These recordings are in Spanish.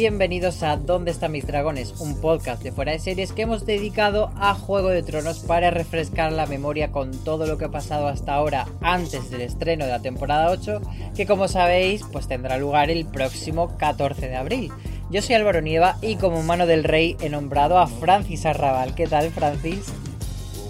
Bienvenidos a ¿Dónde están mis dragones? Un podcast de fuera de series que hemos dedicado a Juego de Tronos para refrescar la memoria con todo lo que ha pasado hasta ahora antes del estreno de la temporada 8, que como sabéis pues tendrá lugar el próximo 14 de abril. Yo soy Álvaro Nieva y como mano del rey he nombrado a Francis Arrabal. ¿Qué tal Francis?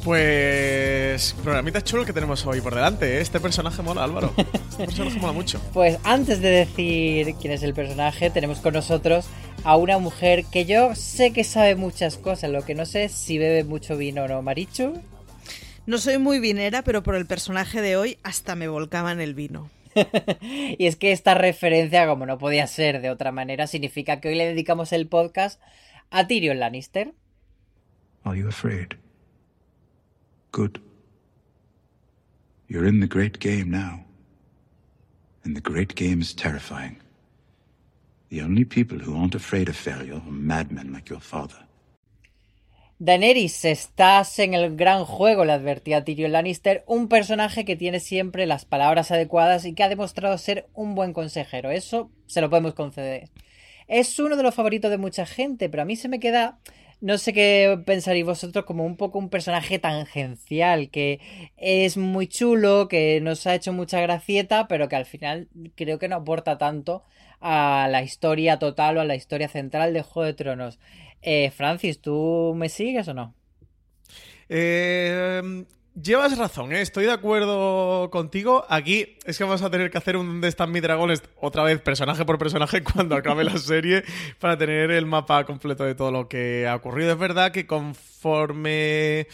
Pues. Programita chulo que tenemos hoy por delante, ¿eh? Este personaje mola, Álvaro. Este personaje mola mucho. Pues antes de decir quién es el personaje, tenemos con nosotros a una mujer que yo sé que sabe muchas cosas, lo que no sé es si bebe mucho vino o no. Marichu. No soy muy vinera, pero por el personaje de hoy hasta me volcaba en el vino. y es que esta referencia, como no podía ser de otra manera, significa que hoy le dedicamos el podcast a Tyrion Lannister. Are you afraid? Good. You're in the great game now. And the great game is terrifying. The only people who aren't afraid of failure are madmen like your father. Daenerys, estás en el gran juego, le advertía Tyrion Lannister, un personaje que tiene siempre las palabras adecuadas y que ha demostrado ser un buen consejero. Eso se lo podemos conceder. Es uno de los favoritos de mucha gente, pero a mí se me queda, no sé qué pensaréis vosotros, como un poco un personaje tangencial, que es muy chulo, que nos ha hecho mucha gracieta, pero que al final creo que no aporta tanto a la historia total o a la historia central de Juego de Tronos. Eh, Francis, ¿tú me sigues o no? Eh, llevas razón, ¿eh? estoy de acuerdo contigo. Aquí es que vamos a tener que hacer un ¿Dónde están mis? Otra vez, personaje por personaje, cuando acabe la serie, para tener el mapa completo de todo lo que ha ocurrido. Es verdad que conforme.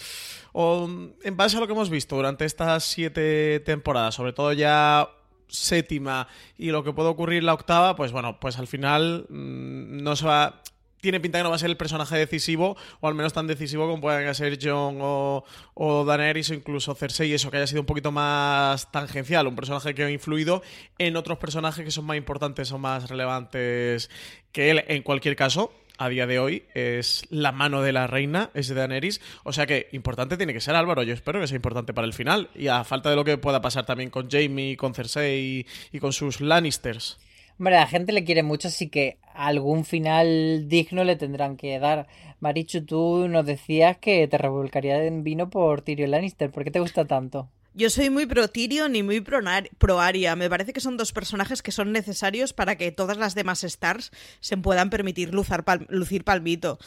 En base a lo que hemos visto durante estas siete temporadas, sobre todo ya séptima y lo que puede ocurrir la octava, pues bueno, pues al final mmm, no se va tiene pinta que no va a ser el personaje decisivo, o al menos tan decisivo como puedan ser Jon o, o Daenerys o incluso Cersei, eso que haya sido un poquito más tangencial, un personaje que ha influido en otros personajes que son más importantes o más relevantes que él. En cualquier caso, a día de hoy es la mano de la reina, es de Daenerys. O sea que importante tiene que ser Álvaro. Yo espero que sea importante para el final. Y a falta de lo que pueda pasar también con Jamie, con Cersei y, y con sus Lannisters. Hombre, la gente le quiere mucho, así que algún final digno le tendrán que dar. Marichu, tú nos decías que te revolcaría en vino por Tyrion Lannister. ¿Por qué te gusta tanto? Yo soy muy pro Tyrion y muy pro, pro Arya. Me parece que son dos personajes que son necesarios para que todas las demás stars se puedan permitir lucir palmito.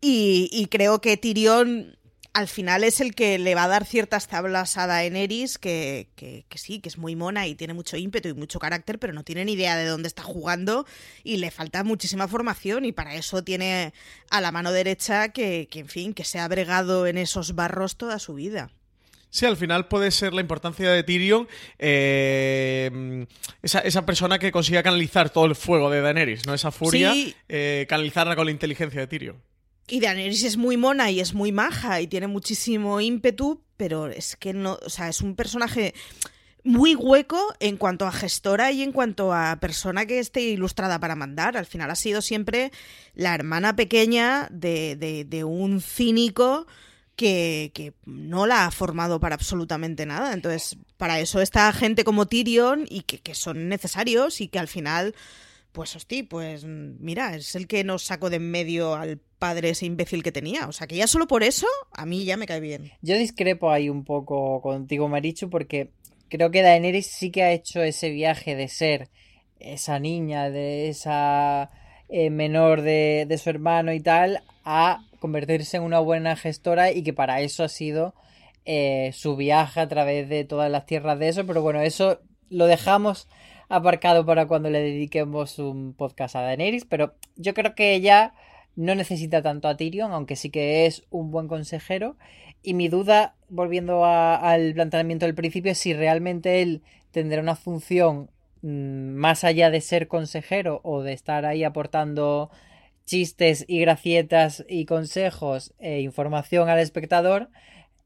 Y, y creo que Tyrion al final es el que le va a dar ciertas tablas a Daenerys, que, que, que, sí, que es muy mona y tiene mucho ímpetu y mucho carácter, pero no tiene ni idea de dónde está jugando y le falta muchísima formación y para eso tiene a la mano derecha que, que en fin, que se ha bregado en esos barros toda su vida. Sí, al final puede ser la importancia de Tyrion eh, esa, esa, persona que consiga canalizar todo el fuego de Daenerys, ¿no? Esa furia, sí. eh, canalizarla con la inteligencia de Tyrion. Y Daenerys es muy mona y es muy maja y tiene muchísimo ímpetu, pero es que no, o sea, es un personaje muy hueco en cuanto a gestora y en cuanto a persona que esté ilustrada para mandar. Al final ha sido siempre la hermana pequeña de, de, un cínico que, que, no la ha formado para absolutamente nada. Entonces, para eso está gente como Tyrion y que, que son necesarios y que al final, pues hostia, pues mira, es el que nos sacó de en medio al padre ese imbécil que tenía. O sea, que ya solo por eso, a mí ya me cae bien. Yo discrepo ahí un poco contigo, Marichu, porque creo que Daenerys sí que ha hecho ese viaje de ser esa niña, de esa eh, menor de, de su hermano y tal, a convertirse en una buena gestora y que para eso ha sido eh, su viaje a través de todas las tierras de eso, pero bueno, eso lo dejamos aparcado para cuando le dediquemos un podcast a Daenerys, pero yo creo que ella no necesita tanto a Tyrion, aunque sí que es un buen consejero, y mi duda, volviendo al planteamiento del principio, es si realmente él tendrá una función mmm, más allá de ser consejero o de estar ahí aportando chistes y gracietas y consejos e información al espectador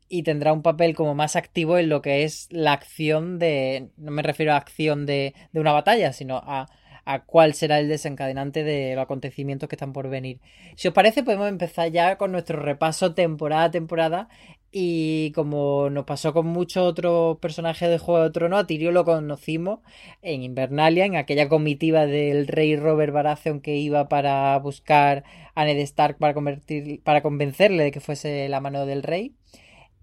y tendrá un papel como más activo en lo que es la acción de, no me refiero a acción de, de una batalla, sino a, a, cuál será el desencadenante de los acontecimientos que están por venir. Si os parece, podemos empezar ya con nuestro repaso temporada a temporada y como nos pasó con muchos otros personajes de Juego de Tronos, a Tyrion lo conocimos en Invernalia, en aquella comitiva del rey Robert Baratheon que iba para buscar a Ned Stark para, convertir, para convencerle de que fuese la mano del rey.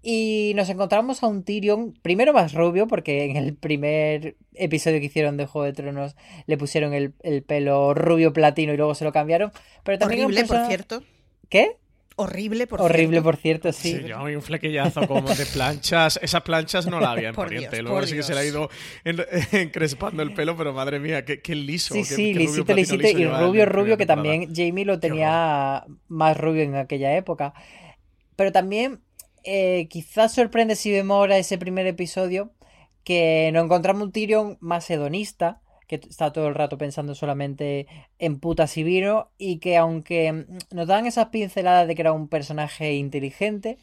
Y nos encontramos a un Tyrion, primero más rubio, porque en el primer episodio que hicieron de Juego de Tronos le pusieron el, el pelo rubio platino y luego se lo cambiaron. Pero también Horrible, persona... por cierto. ¿Qué? Horrible, por Horrible, cierto. por cierto, sí. Sí, yo un flequillazo como de planchas. Esas planchas no la había en Por Oriente. Dios, Luego por sí que se le ha Dios. ido en- encrespando el pelo, pero madre mía, qué, qué liso. Sí, qué- sí, qué lisito, lisito. Y rubio, rubio, que temporada. también Jamie lo tenía más rubio en aquella época. Pero también, eh, quizás sorprende si vemos ahora ese primer episodio que nos encontramos un Tyrion más hedonista, que está todo el rato pensando solamente en putas y vino, y que aunque nos dan esas pinceladas de que era un personaje inteligente,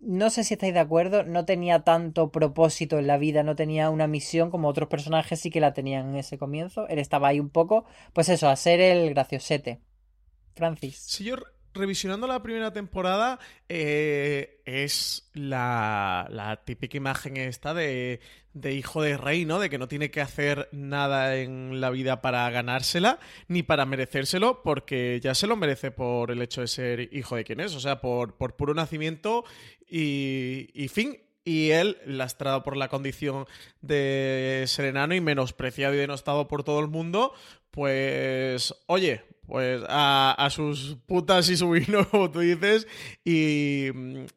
no sé si estáis de acuerdo, no tenía tanto propósito en la vida, no tenía una misión como otros personajes sí que la tenían en ese comienzo. Él estaba ahí un poco, pues eso, a ser el graciosete. Francis. Revisionando la primera temporada, eh, es la, típica imagen esta de, de hijo de rey, ¿no? De que no tiene que hacer nada en la vida para ganársela, ni para merecérselo, porque ya se lo merece por el hecho de ser hijo de quien es, o sea, por, por puro nacimiento y, y fin. Y él, lastrado por la condición de ser enano y menospreciado y denostado por todo el mundo, pues, oye, pues a, a sus putas y su vino, como tú dices, y,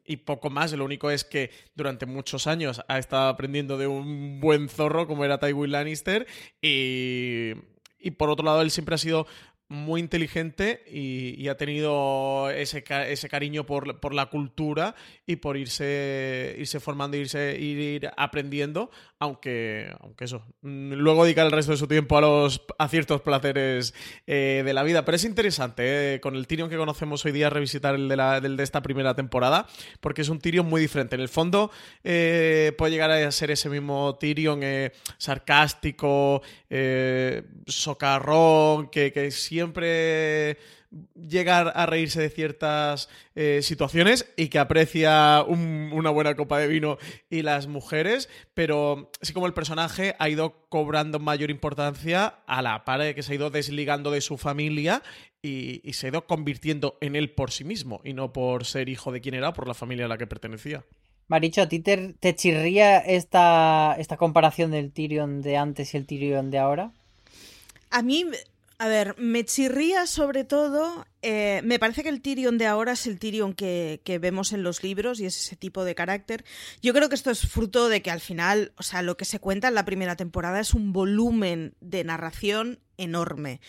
y poco más. Lo único es que durante muchos años ha estado aprendiendo de un buen zorro como era Tywin Lannister y, y por otro lado él siempre ha sido muy inteligente y, y ha tenido ese, ese cariño por, por la cultura y por irse, irse formando, irse ir aprendiendo, aunque, aunque eso, mm, luego dedicar el resto de su tiempo a los a ciertos placeres eh, de la vida. Pero es interesante, eh, con el Tyrion que conocemos hoy día, revisitar el de, la, del de esta primera temporada, porque es un Tyrion muy diferente. En el fondo eh, puede llegar a ser ese mismo Tyrion sarcástico, socarrón, que, que siempre llega a reírse de ciertas eh, situaciones y que aprecia un- una buena copa de vino y las mujeres, pero así como el personaje ha ido cobrando mayor importancia a la par de que se ha ido desligando de su familia y, y se ha ido convirtiendo en él por sí mismo y no por ser hijo de quien era, por la familia a la que pertenecía. Maricho, ¿a ti te, te chirría esta, esta comparación del Tyrion de antes y el Tyrion de ahora? A mí, a ver, me chirría sobre todo. eh, me parece que el Tyrion de ahora es el Tyrion que, que vemos en los libros y es ese tipo de carácter. Yo creo que esto es fruto de que al final, o sea, lo que se cuenta en la primera temporada es un volumen de narración enorme.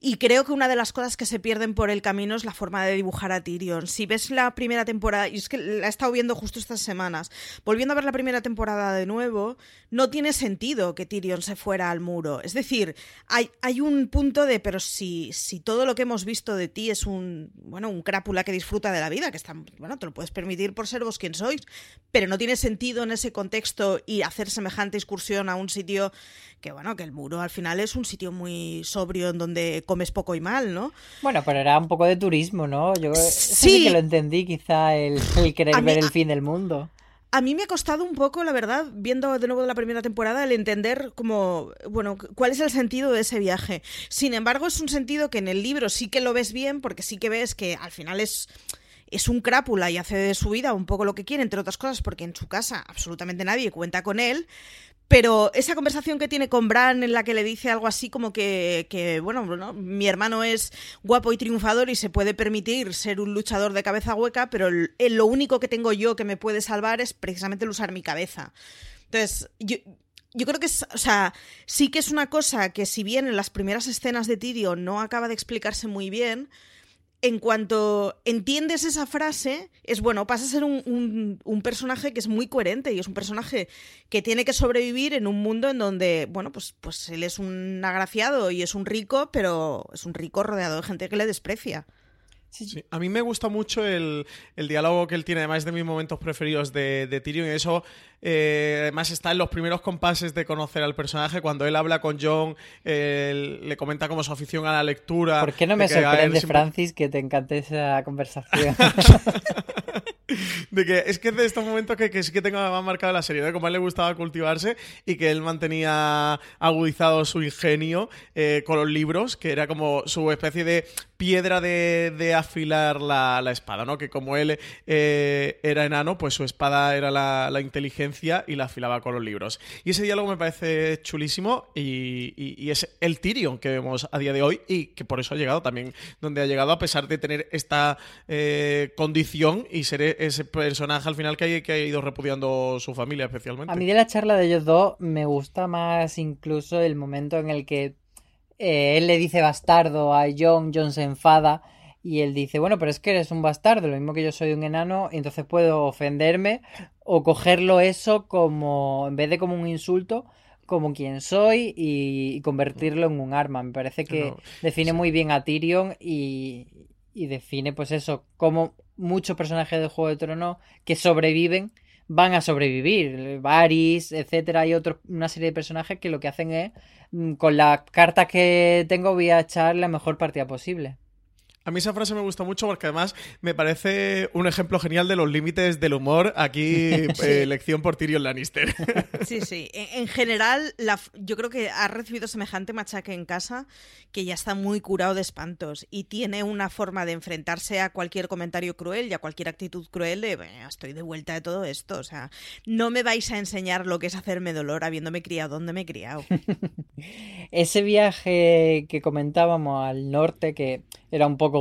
Y creo que una de las cosas que se pierden por el camino es la forma de dibujar a Tyrion. Si ves la primera temporada, y es que la he estado viendo justo estas semanas, volviendo a ver la primera temporada de nuevo, no tiene sentido que Tyrion se fuera al muro. Es decir, hay, hay un punto de, pero si, si todo lo que hemos visto de ti es un, bueno, un crápula que disfruta de la vida, que está, bueno, te lo puedes permitir por ser vos quien sois, pero no tiene sentido en ese contexto y hacer semejante excursión a un sitio que, bueno, que el muro al final es un sitio muy sobrio en donde comes poco y mal, ¿no? Bueno, pero era un poco de turismo, ¿no? Yo Sí. sí que lo entendí, quizá el, el querer A mí- ver a- el fin del mundo. A mí me ha costado un poco, la verdad, viendo de nuevo la primera temporada, el entender como, bueno, cuál es el sentido de ese viaje. Sin embargo, es un sentido que en el libro sí que lo ves bien, porque sí que ves que al final es, es un crápula y hace de su vida un poco lo que quiere, entre otras cosas, porque en su casa absolutamente nadie cuenta con él. Pero esa conversación que tiene con Bran en la que le dice algo así como que, que, bueno, ¿no? mi hermano es guapo y triunfador y se puede permitir ser un luchador de cabeza hueca, pero el- lo único que tengo yo que me puede salvar es precisamente el usar mi cabeza. Entonces, yo, yo creo que o sea, sí que es una cosa que si bien en las primeras escenas de Tyrion no acaba de explicarse muy bien, en cuanto entiendes esa frase, es bueno, pasa a ser un, un- personaje que es muy coherente y es un personaje que tiene que sobrevivir en un mundo en donde, bueno, pues, pues él es un agraciado y es un rico, pero es un rico rodeado de gente que le desprecia. Sí, a mí me gusta mucho el, el diálogo que él tiene, además de mis momentos preferidos de, de Tyrion, y eso eh, además está en los primeros compases de conocer al personaje, cuando él habla con John, eh, le comenta como su afición a la lectura. ¿Por qué no me sorprende, siempre- Francis, que te encante esa conversación? De que es que es de estos momentos que, que sí que tengo más marcado la serie, de cómo a él le gustaba cultivarse y que él mantenía agudizado su ingenio eh, con los libros, que era como su especie de piedra de, de afilar la, la espada, ¿no? Que como él eh, era enano, pues su espada era la, la inteligencia y la afilaba con los libros. Y ese diálogo me parece chulísimo y, y- es el Tyrion que vemos a día de hoy y que por eso ha llegado también donde ha llegado a pesar de tener esta eh, condición y ser ese personaje al final que, hay, que ha ido repudiando su familia especialmente. A mí de la charla de ellos dos me gusta más incluso el momento en el que eh, él le dice bastardo a John, John se enfada y él dice, bueno, pero es que eres un bastardo, lo mismo que yo soy un enano, entonces puedo ofenderme o cogerlo eso como, en vez de como un insulto, como quien soy y, convertirlo en un arma. Me parece que No, define muy bien a Tyrion y, y define pues eso, como muchos personajes de Juego de Tronos que sobreviven van a sobrevivir. Varys, etcétera, y otros, una serie de personajes que lo que hacen es, mm, con las cartas que tengo, voy a echar la mejor partida posible. A mí esa frase me gusta mucho porque además me parece un ejemplo genial de los límites del humor. Aquí, eh, lección por Tyrion Lannister. Sí, sí. En, en general, la yo creo que ha recibido semejante machaque en casa que ya está muy curado de espantos y tiene una forma de enfrentarse a cualquier comentario cruel y a cualquier actitud cruel de "Bueno, estoy de vuelta de todo esto. O sea, no me vais a enseñar lo que es hacerme dolor habiéndome criado donde me he criado. Ese viaje que comentábamos al norte, que era un poco,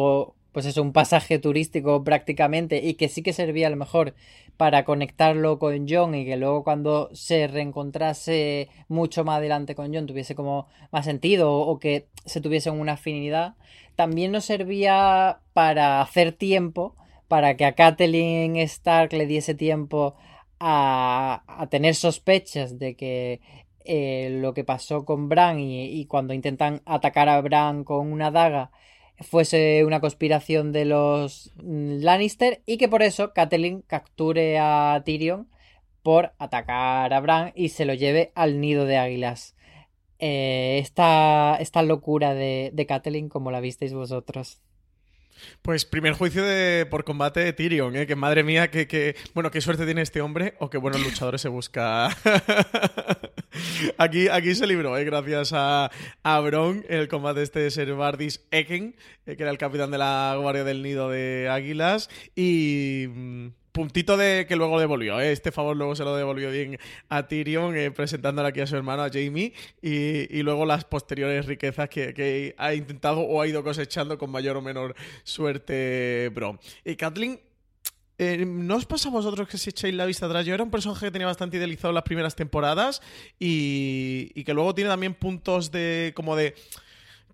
pues eso, un pasaje turístico prácticamente, y que sí que servía a lo mejor para conectarlo con John y que luego cuando se reencontrase mucho más adelante con John tuviese como más sentido o, que se tuviesen una afinidad, también nos servía para hacer tiempo, para que a Catelyn Stark le diese tiempo a, a tener sospechas de que eh, lo que pasó con Bran y, y cuando intentan atacar a Bran con una daga fuese una conspiración de los mm, Lannister y que por eso Catelyn capture a Tyrion por atacar a Bran y se lo lleve al nido de águilas. Eh, esta, esta locura de, de Catelyn, como la visteis vosotros. Pues primer juicio de, por combate de Tyrion, ¿eh? que madre mía, que, que- bueno, qué suerte tiene este hombre o qué buenos luchadores se busca. aquí, aquí se libró, ¿eh? gracias a, a el combate este de Ser Bardis Eken, eh, que era el capitán de la Guardia del Nido de Águilas, y mm, puntito de que luego devolvió, ¿eh? este favor luego se lo devolvió bien a Tyrion, presentándole aquí a su hermano, a Jamie, y, luego las posteriores riquezas que, ha intentado o ha ido cosechando con mayor o menor suerte Bron. Y Kathleen eh, ¿No os pasa a vosotros que si echáis la vista atrás? Yo era un personaje que tenía bastante idealizado las primeras temporadas y, y que luego tiene también puntos de como de...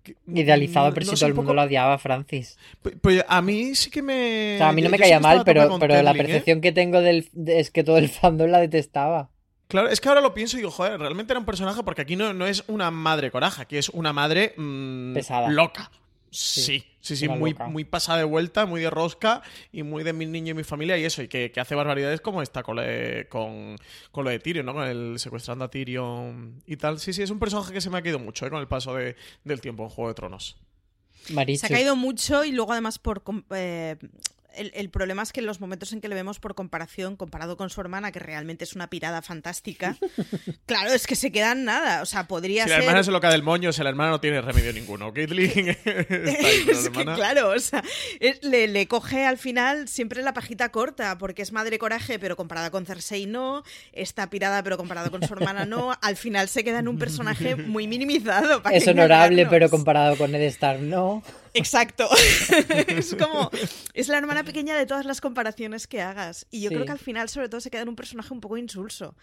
que- Idealizado, pero no si todo el un mundo poco- lo odiaba, Francis. Pues, pues a mí sí que me... O sea, a mí no me caía que mal, pero, pero la ¿eh? percepción que tengo del, de- es que todo el fandom la detestaba. Claro, es que ahora lo pienso y digo, joder, realmente era un personaje porque aquí no, no es una madre coraja, aquí es una madre mm, Pesada. loca. Sí, sí, sí, muy, loca. muy pasada de vuelta, muy de rosca y muy de mi niño y mi familia y eso, y que, que hace barbaridades como esta con, lo de- con, con lo de Tyrion, ¿no? Con el secuestrando a Tyrion y tal. Sí, sí, es un personaje que se me ha quedado mucho ¿eh? con el paso de- del tiempo en Juego de Tronos. Marichu. Se ha caído mucho y luego además por... eh, el, el problema es que en los momentos en que le vemos por comparación, comparado con su hermana, que realmente es una pirada fantástica, claro, es que se quedan nada. O sea, podría Si la ser... hermana se lo cae del moño, si la hermana no tiene remedio ninguno. Caitlyn está ahí, pero la Es que, claro, o sea, es- le, le coge al final siempre la pajita corta, porque es madre coraje, pero comparada con Cersei no, está pirada, pero comparado con su hermana no. Al final se queda en un personaje muy minimizado. ¿para Es honorable, engañarnos? pero comparado con Ned Stark, no. Exacto. es como. Es la hermana pequeña de todas las comparaciones que hagas. Y yo Sí. creo que al final, sobre todo, se queda en un personaje un poco insulso.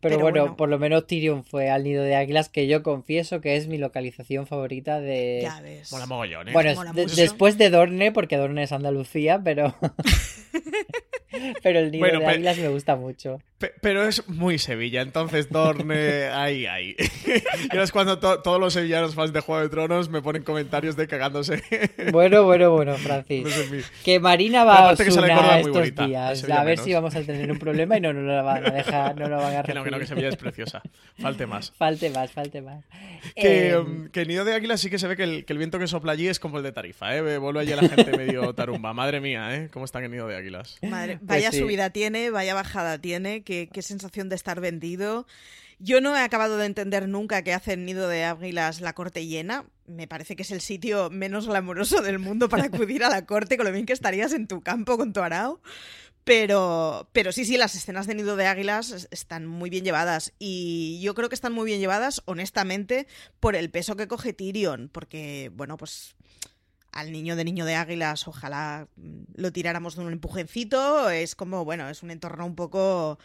Pero, Pero bueno, bueno. por lo menos Tyrion fue al nido de águilas, que yo confieso que es mi localización favorita de. Ya ves. Mola mogollón, ¿eh? Bueno, Mola de- después de Dorne, porque Dorne es Andalucía, pero. pero el nido Bueno, de águilas me gusta mucho. Pe- Pero es muy Sevilla, entonces Dorne, ahí, ahí. y ahora es cuando to- todos los sevillanos fans de Juego de Tronos me ponen comentarios de cagándose. Bueno, bueno, bueno, Francis. No sé, mi- Que Marina La va a Osuna estos bonita, días. A ver menos. si vamos a tener un problema y no nos lo van a dejar, no lo van a Que no, que no, que. Sevilla es preciosa. Falte más. Falte más, falte más. Que, Eh, um, que Nido de Águila sí que se ve que el, que el viento que sopla allí es como el de Tarifa, ¿eh? Vuelve allí la gente medio tarumba. Madre mía, ¿eh? ¿Cómo están en Nido de Águilas? Madre, vaya sí. subida tiene, vaya bajada tiene, qué, qué sensación de estar vendido. Yo no he acabado de entender nunca que hace en Nido de Águilas la corte llena. Me parece que es el sitio menos glamuroso del mundo para acudir a la corte, con lo bien que estarías en tu campo con tu arao. Pero, pero sí, sí, las escenas de Nido de Águilas es- están muy bien llevadas. Y yo creo que están muy bien llevadas, honestamente, por el peso que coge Tyrion. Porque, bueno, pues al niño de niño de águilas, ojalá mm, lo tiráramos de un empujencito. Es como, bueno, es un entorno un poco.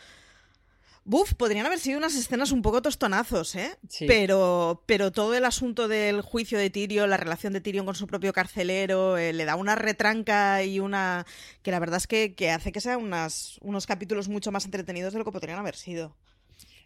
Buf, podrían haber sido unas escenas un poco tostonazos, ¿eh? Sí. Pero, pero todo el asunto del juicio de Tyrion, la relación de Tyrion con su propio carcelero, eh, le da una retranca y una. que la verdad es que, que hace que sean unas, unos capítulos mucho más entretenidos de lo que podrían haber sido.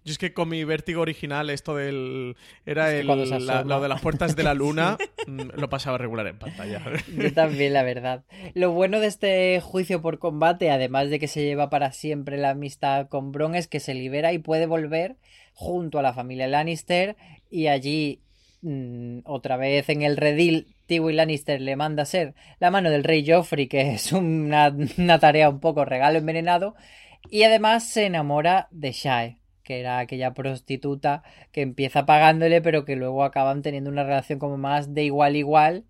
Yo es que con mi vértigo original, esto del. Era Es que el, la- lo de las puertas de la luna, mm, lo pasaba regular en pantalla. Yo también, la verdad. Lo bueno de este juicio por combate, además de que se lleva para siempre la amistad con Bron, es que se libera y puede volver junto a la familia Lannister y allí, mm, otra vez en el redil, Tywin Lannister le manda a ser la mano del rey Joffrey, que es una, una tarea un poco regalo envenenado, y además se enamora de Shae que era aquella prostituta que empieza pagándole, pero que luego acaban teniendo una relación como más de igual igual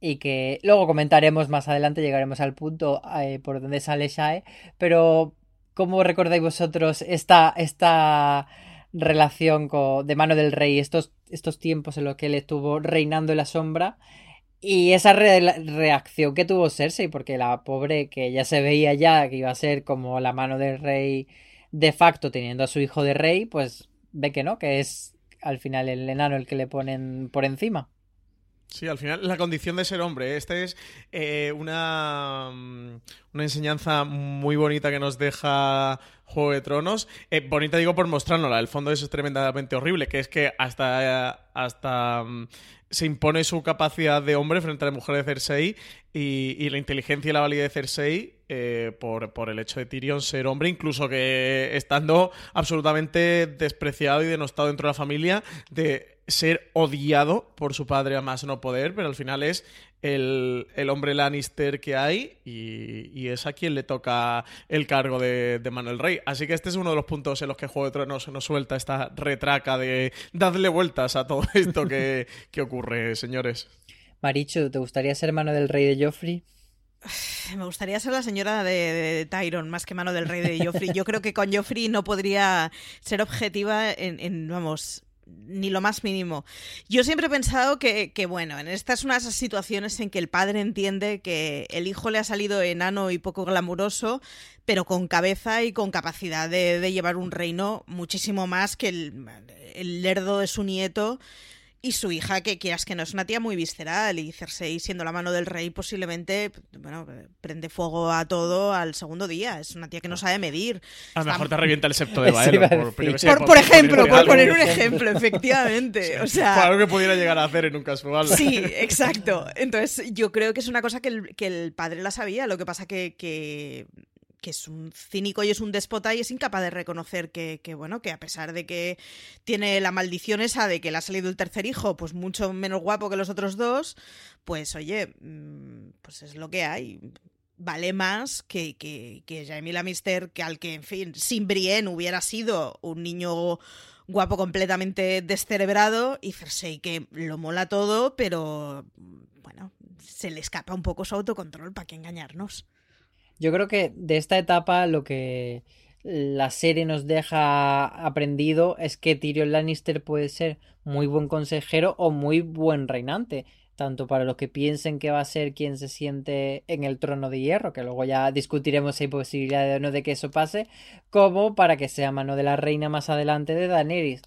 y que luego comentaremos más adelante, llegaremos al punto eh, por donde sale Shae, pero ¿cómo recordáis vosotros esta, esta relación con, de mano del rey, estos, estos tiempos en los que él estuvo reinando en la sombra? Y esa re- reacción que tuvo Cersei, porque la pobre que ya se veía ya que iba a ser como la mano del rey de facto teniendo a su hijo de rey, pues ve que no, que es al final el enano el que le ponen por encima. Sí, al final la condición de ser hombre. ¿eh? Esta es eh, una, mm, una enseñanza muy bonita que nos deja Juego de Tronos. Eh, bonita digo por mostrárnosla. El fondo es tremendamente horrible, que es que hasta, hasta mm, se impone su capacidad de hombre frente a la mujer de Cersei y, y la inteligencia y la validez de Cersei eh, por, por el hecho de Tyrion ser hombre, incluso que estando absolutamente despreciado y denostado dentro de la familia, de ser odiado por su padre a más no poder, pero al final es el, el hombre Lannister que hay y, y es a quien le toca el cargo de, de Manuel Rey. Así que este es uno de los puntos en los que Juego de Tronos nos suelta esta retraca de dadle vueltas a todo esto que, que ocurre, señores. Marichu, ¿te gustaría ser mano del rey de Joffrey? Me gustaría ser la señora de, de Tyron más que mano del rey de Joffrey. Yo creo que con Joffrey no podría ser objetiva en, en, vamos, ni lo más mínimo. Yo siempre he pensado que, que, bueno, en estas unas situaciones en que el padre entiende que el hijo le ha salido enano y poco glamuroso, pero con cabeza y con capacidad de, llevar un reino muchísimo más que el, el lerdo de su nieto. Y su hija, que quieras que no, es una tía muy visceral. Y Cersei, siendo la mano del rey, posiblemente, bueno, prende fuego a todo al segundo día. Es una tía que no sabe medir. A lo Está- mejor te revienta el septo de a Por, sé, Por, por ejemplo, por algo. poner un ejemplo, efectivamente. O Por sea, algo que pudiera llegar a hacer en un casual. Sí, exacto. Entonces, yo creo que es una cosa que el, que el padre la sabía. Lo que pasa que, que, que es un cínico y es un déspota y es incapaz de reconocer que, bueno, que a pesar de que tiene la maldición esa de que le ha salido el tercer hijo, pues mucho menos guapo que los otros dos, pues oye, mm, pues es lo que hay. Vale más que, que, que Jamie Lannister, que al que, en fin, sin Brienne hubiera sido un niño guapo completamente descerebrado y Cersei que lo mola todo, pero bueno, se le escapa un poco su autocontrol, ¿para qué engañarnos? Yo creo que de esta etapa lo que la serie nos deja aprendido es que Tyrion Lannister puede ser muy buen consejero o muy buen reinante, tanto para los que piensen que va a ser quien se siente en el trono de hierro, que luego ya discutiremos si hay posibilidad o no de que eso pase, como para que sea mano de la reina más adelante de Daenerys.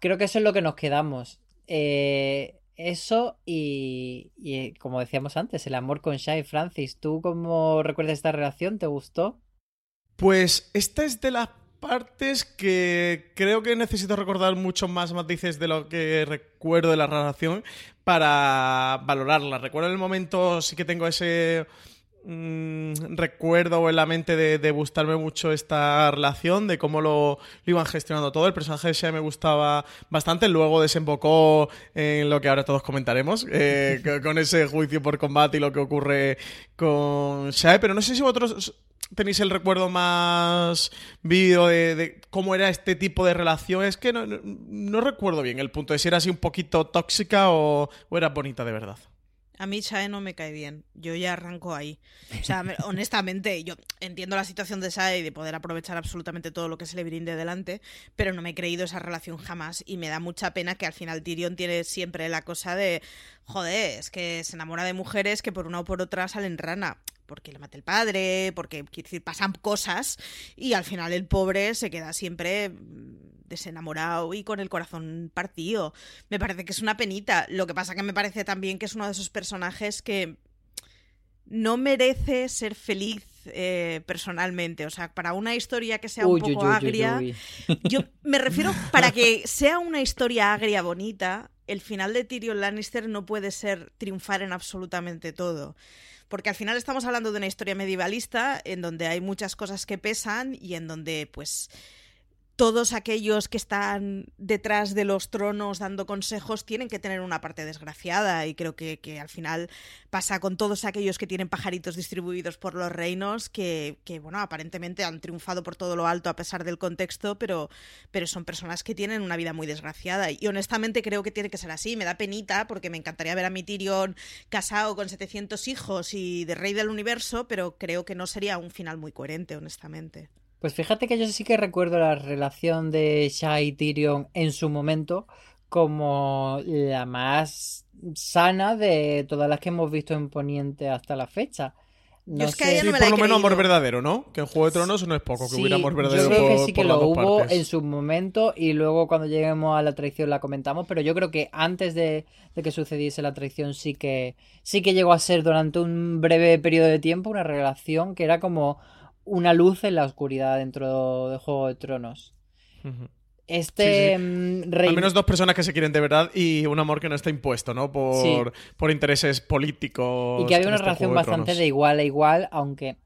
Creo que eso es lo que nos quedamos. Eh, eso y, y, como decíamos antes, el amor con Shai Francis. ¿Tú cómo recuerdas esta relación? ¿Te gustó? Pues esta es de las partes que creo que necesito recordar muchos más matices de lo que recuerdo de la relación para valorarla. Recuerdo el momento, sí que tengo ese Mm, recuerdo en la mente de, gustarme mucho esta relación, de cómo lo, iban gestionando todo. El personaje de Shai me gustaba bastante, luego desembocó en lo que ahora todos comentaremos, eh, con ese juicio por combate y lo que ocurre con Shai, pero no sé si vosotros tenéis el recuerdo más vívido de, cómo era este tipo de relación. Es que no, recuerdo bien el punto de si era así un poquito tóxica o era bonita de verdad. A mí Sae no me cae bien. Yo ya arranco ahí. O sea, honestamente, yo entiendo la situación de Sae de poder aprovechar absolutamente todo lo que se le brinde delante, pero no me he creído esa relación jamás y me da mucha pena que al final Tyrion tiene siempre la cosa de, joder, es que se enamora de mujeres que por una o por otra salen rana porque le mate el padre, porque quiere decir, pasan cosas y al final el pobre se queda siempre desenamorado y con el corazón partido. Me parece que es una penita. Lo que pasa que me parece también que es uno de esos personajes que no merece ser feliz eh, personalmente. O sea, para una historia que sea un poco agria. yo me refiero para que sea una historia agria bonita. El final de Tyrion Lannister no puede ser triunfar en absolutamente todo porque al final estamos hablando de una historia medievalista en donde hay muchas cosas que pesan y en donde pues todos aquellos que están detrás de los tronos dando consejos tienen que tener una parte desgraciada y creo que, al final pasa con todos aquellos que tienen pajaritos distribuidos por los reinos que, bueno, aparentemente han triunfado por todo lo alto a pesar del contexto, pero, pero son personas que tienen una vida muy desgraciada y honestamente creo que tiene que ser así. Me da penita porque me encantaría ver a mi Tyrion casado con 700 hijos y de rey del universo, pero creo que no sería un final muy coherente, honestamente. Pues fíjate que yo sí que recuerdo la relación de Shai y Tyrion en su momento como la más sana de todas las que hemos visto en Poniente hasta la fecha. No es que sí, por lo menos amor verdadero, ¿no? Que en Juego de Tronos no es poco, que hubiera amor verdadero. Yo creo que sí que lo hubo en su momento y luego cuando lleguemos a la traición la comentamos, pero yo creo que antes de, de, que sucediese la traición sí que sí que llegó a ser durante un breve periodo de tiempo una relación que era como una luz en la oscuridad dentro de Juego de Tronos. Este mm, Al menos dos personas que se quieren de verdad y un amor que no está impuesto, ¿no? Por, por intereses políticos. Y que había una este relación bastante de igual a igual, aunque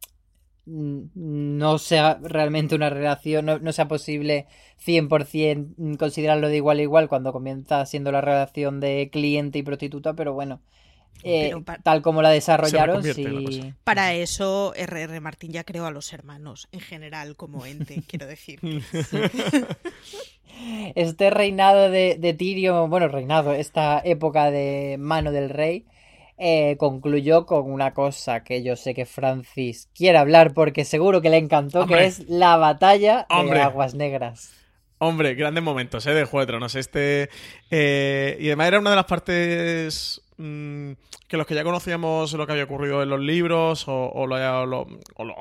no sea realmente una relación, no, no sea posible 100% considerarlo de igual a igual cuando comienza siendo la relación de cliente y prostituta, pero bueno, eh, tal como la desarrollaron, sí. Para eso R.R. Martín ya creó a los hermanos, en general, como ente, quiero decir. este reinado de, de Tyrion, bueno, reinado, esta época de mano del rey, eh, concluyó con una cosa que yo sé que Francis quiere hablar porque seguro que le encantó, que es la batalla de Aguas Negras. Hombre, grandes momentos, ¿eh? De Juego de Tronos. Este. Eh, y además era una de las partes Mm, que los que ya conocíamos lo que había ocurrido en los libros o, lo,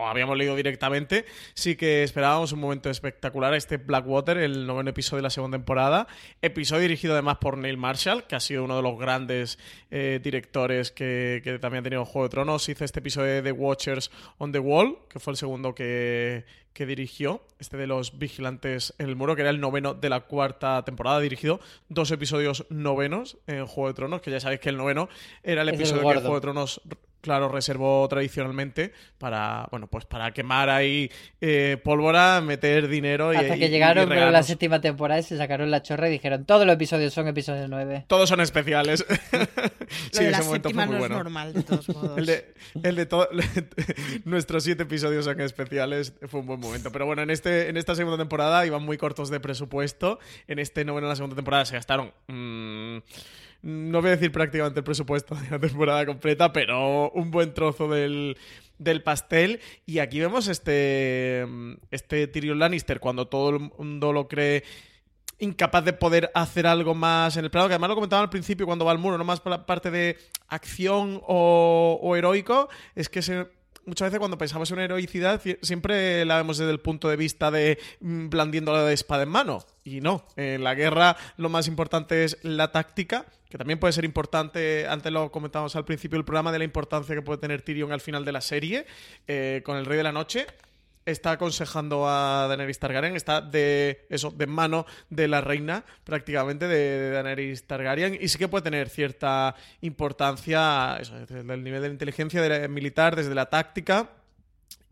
habíamos leído directamente, sí que esperábamos un momento espectacular. Este Blackwater, el noveno episodio de la segunda temporada. Episodio dirigido además por Neil Marshall, que ha sido uno de los grandes eh, directores que, también ha tenido Juego de Tronos. Hizo este episodio de The Watchers on the Wall, que fue el segundo que, que dirigió, este de los vigilantes en el muro, que era el noveno de la cuarta temporada, dirigido dos episodios novenos en Juego de Tronos, que ya sabéis que el noveno era el episodio que Juego de Tronos claro, reservó tradicionalmente para, bueno, pues para quemar ahí eh, pólvora, meter dinero y Hasta que y- llegaron la séptima temporada y se sacaron la chorra y dijeron todos los episodios son episodios 9. Todos son especiales. Lo sí, de la ese momento séptima fue muy no es bueno. normal, de todos modos. El de, el de todo, nuestros siete episodios son especiales, fue un buen momento. Pero bueno, en este, en esta segunda temporada iban muy cortos de presupuesto. En este noveno, en la segunda temporada, se gastaron. mm, no voy a decir prácticamente el presupuesto de la temporada completa, pero un buen trozo del, del pastel. Y aquí vemos este, este Tyrion Lannister cuando todo el mundo lo cree incapaz de poder hacer algo más en el plano, que además lo comentaba al principio cuando va al muro, no más por la parte de acción o, o heroico, es que se- muchas veces cuando pensamos en heroicidad ci- siempre la vemos desde el punto de vista de mm, blandiendo la espada en mano. Y no, en la guerra lo más importante es la táctica, que también puede ser importante, antes lo comentábamos al principio del programa, de la importancia que puede tener Tyrion al final de la serie, eh, con el Rey de la Noche está aconsejando a Daenerys Targaryen, está de eso, de mano de la reina, prácticamente, de, de Daenerys Targaryen, y sí que puede tener cierta importancia, desde el nivel de inteligencia de militar, desde la táctica.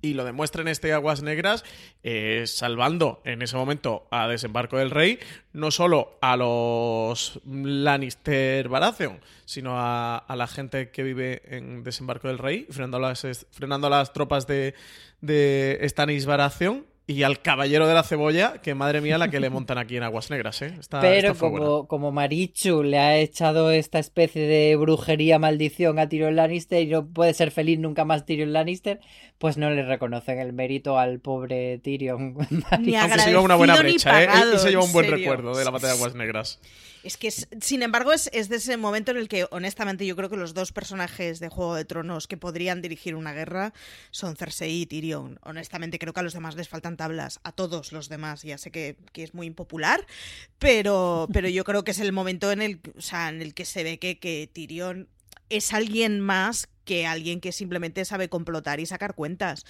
Y lo demuestra en este Aguas Negras, eh, salvando en ese momento a Desembarco del Rey, no solo a los Lannister Baratheon, sino a, a la gente que vive en Desembarco del Rey, frenando las, frenando a las tropas de, de Stannis Baratheon, y al Caballero de la Cebolla, que madre mía la que le montan aquí en Aguas Negras, ¿eh? Está- Pero esta como, como Marichu le ha echado esta especie de brujería maldición a Tyrion Lannister y no puede ser feliz nunca más Tyrion Lannister, pues no le reconocen el mérito al pobre Tyrion. Ni Aunque se lleva una buena brecha, ¿eh? pagado, Él se lleva un buen serio. recuerdo de la batalla de Aguas Negras. Es que, es- sin embargo, es, es de ese momento en el que, honestamente, yo creo que los dos personajes de Juego de Tronos que podrían dirigir una guerra son Cersei y Tyrion. Honestamente, creo que a los demás les faltan tablas. A todos los demás. Ya sé que, que es muy impopular, pero, pero yo creo que es el momento en el, o sea, en el que se ve que, que Tyrion es alguien más que alguien que simplemente sabe complotar y sacar cuentas.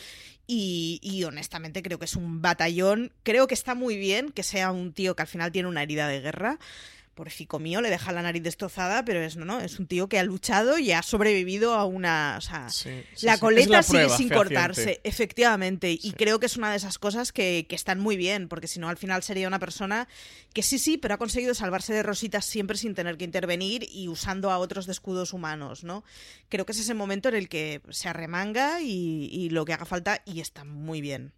Y, y honestamente creo que es un batallón. Creo que está muy bien que sea un tío que al final tiene una herida de guerra. Pobrecito mío, le deja la nariz destrozada, pero es no, no, es un tío que ha luchado y ha sobrevivido a una. O sea, Sí, sí, la coleta la sigue sin fehaciente. cortarse, efectivamente. Y creo que es una de esas cosas que, que están muy bien, porque si no, al final sería una persona que sí, sí, pero ha conseguido salvarse de rositas siempre sin tener que intervenir y usando a otros de escudos humanos, ¿no? Creo que es ese momento en el que se arremanga y, y lo que haga falta y está muy bien.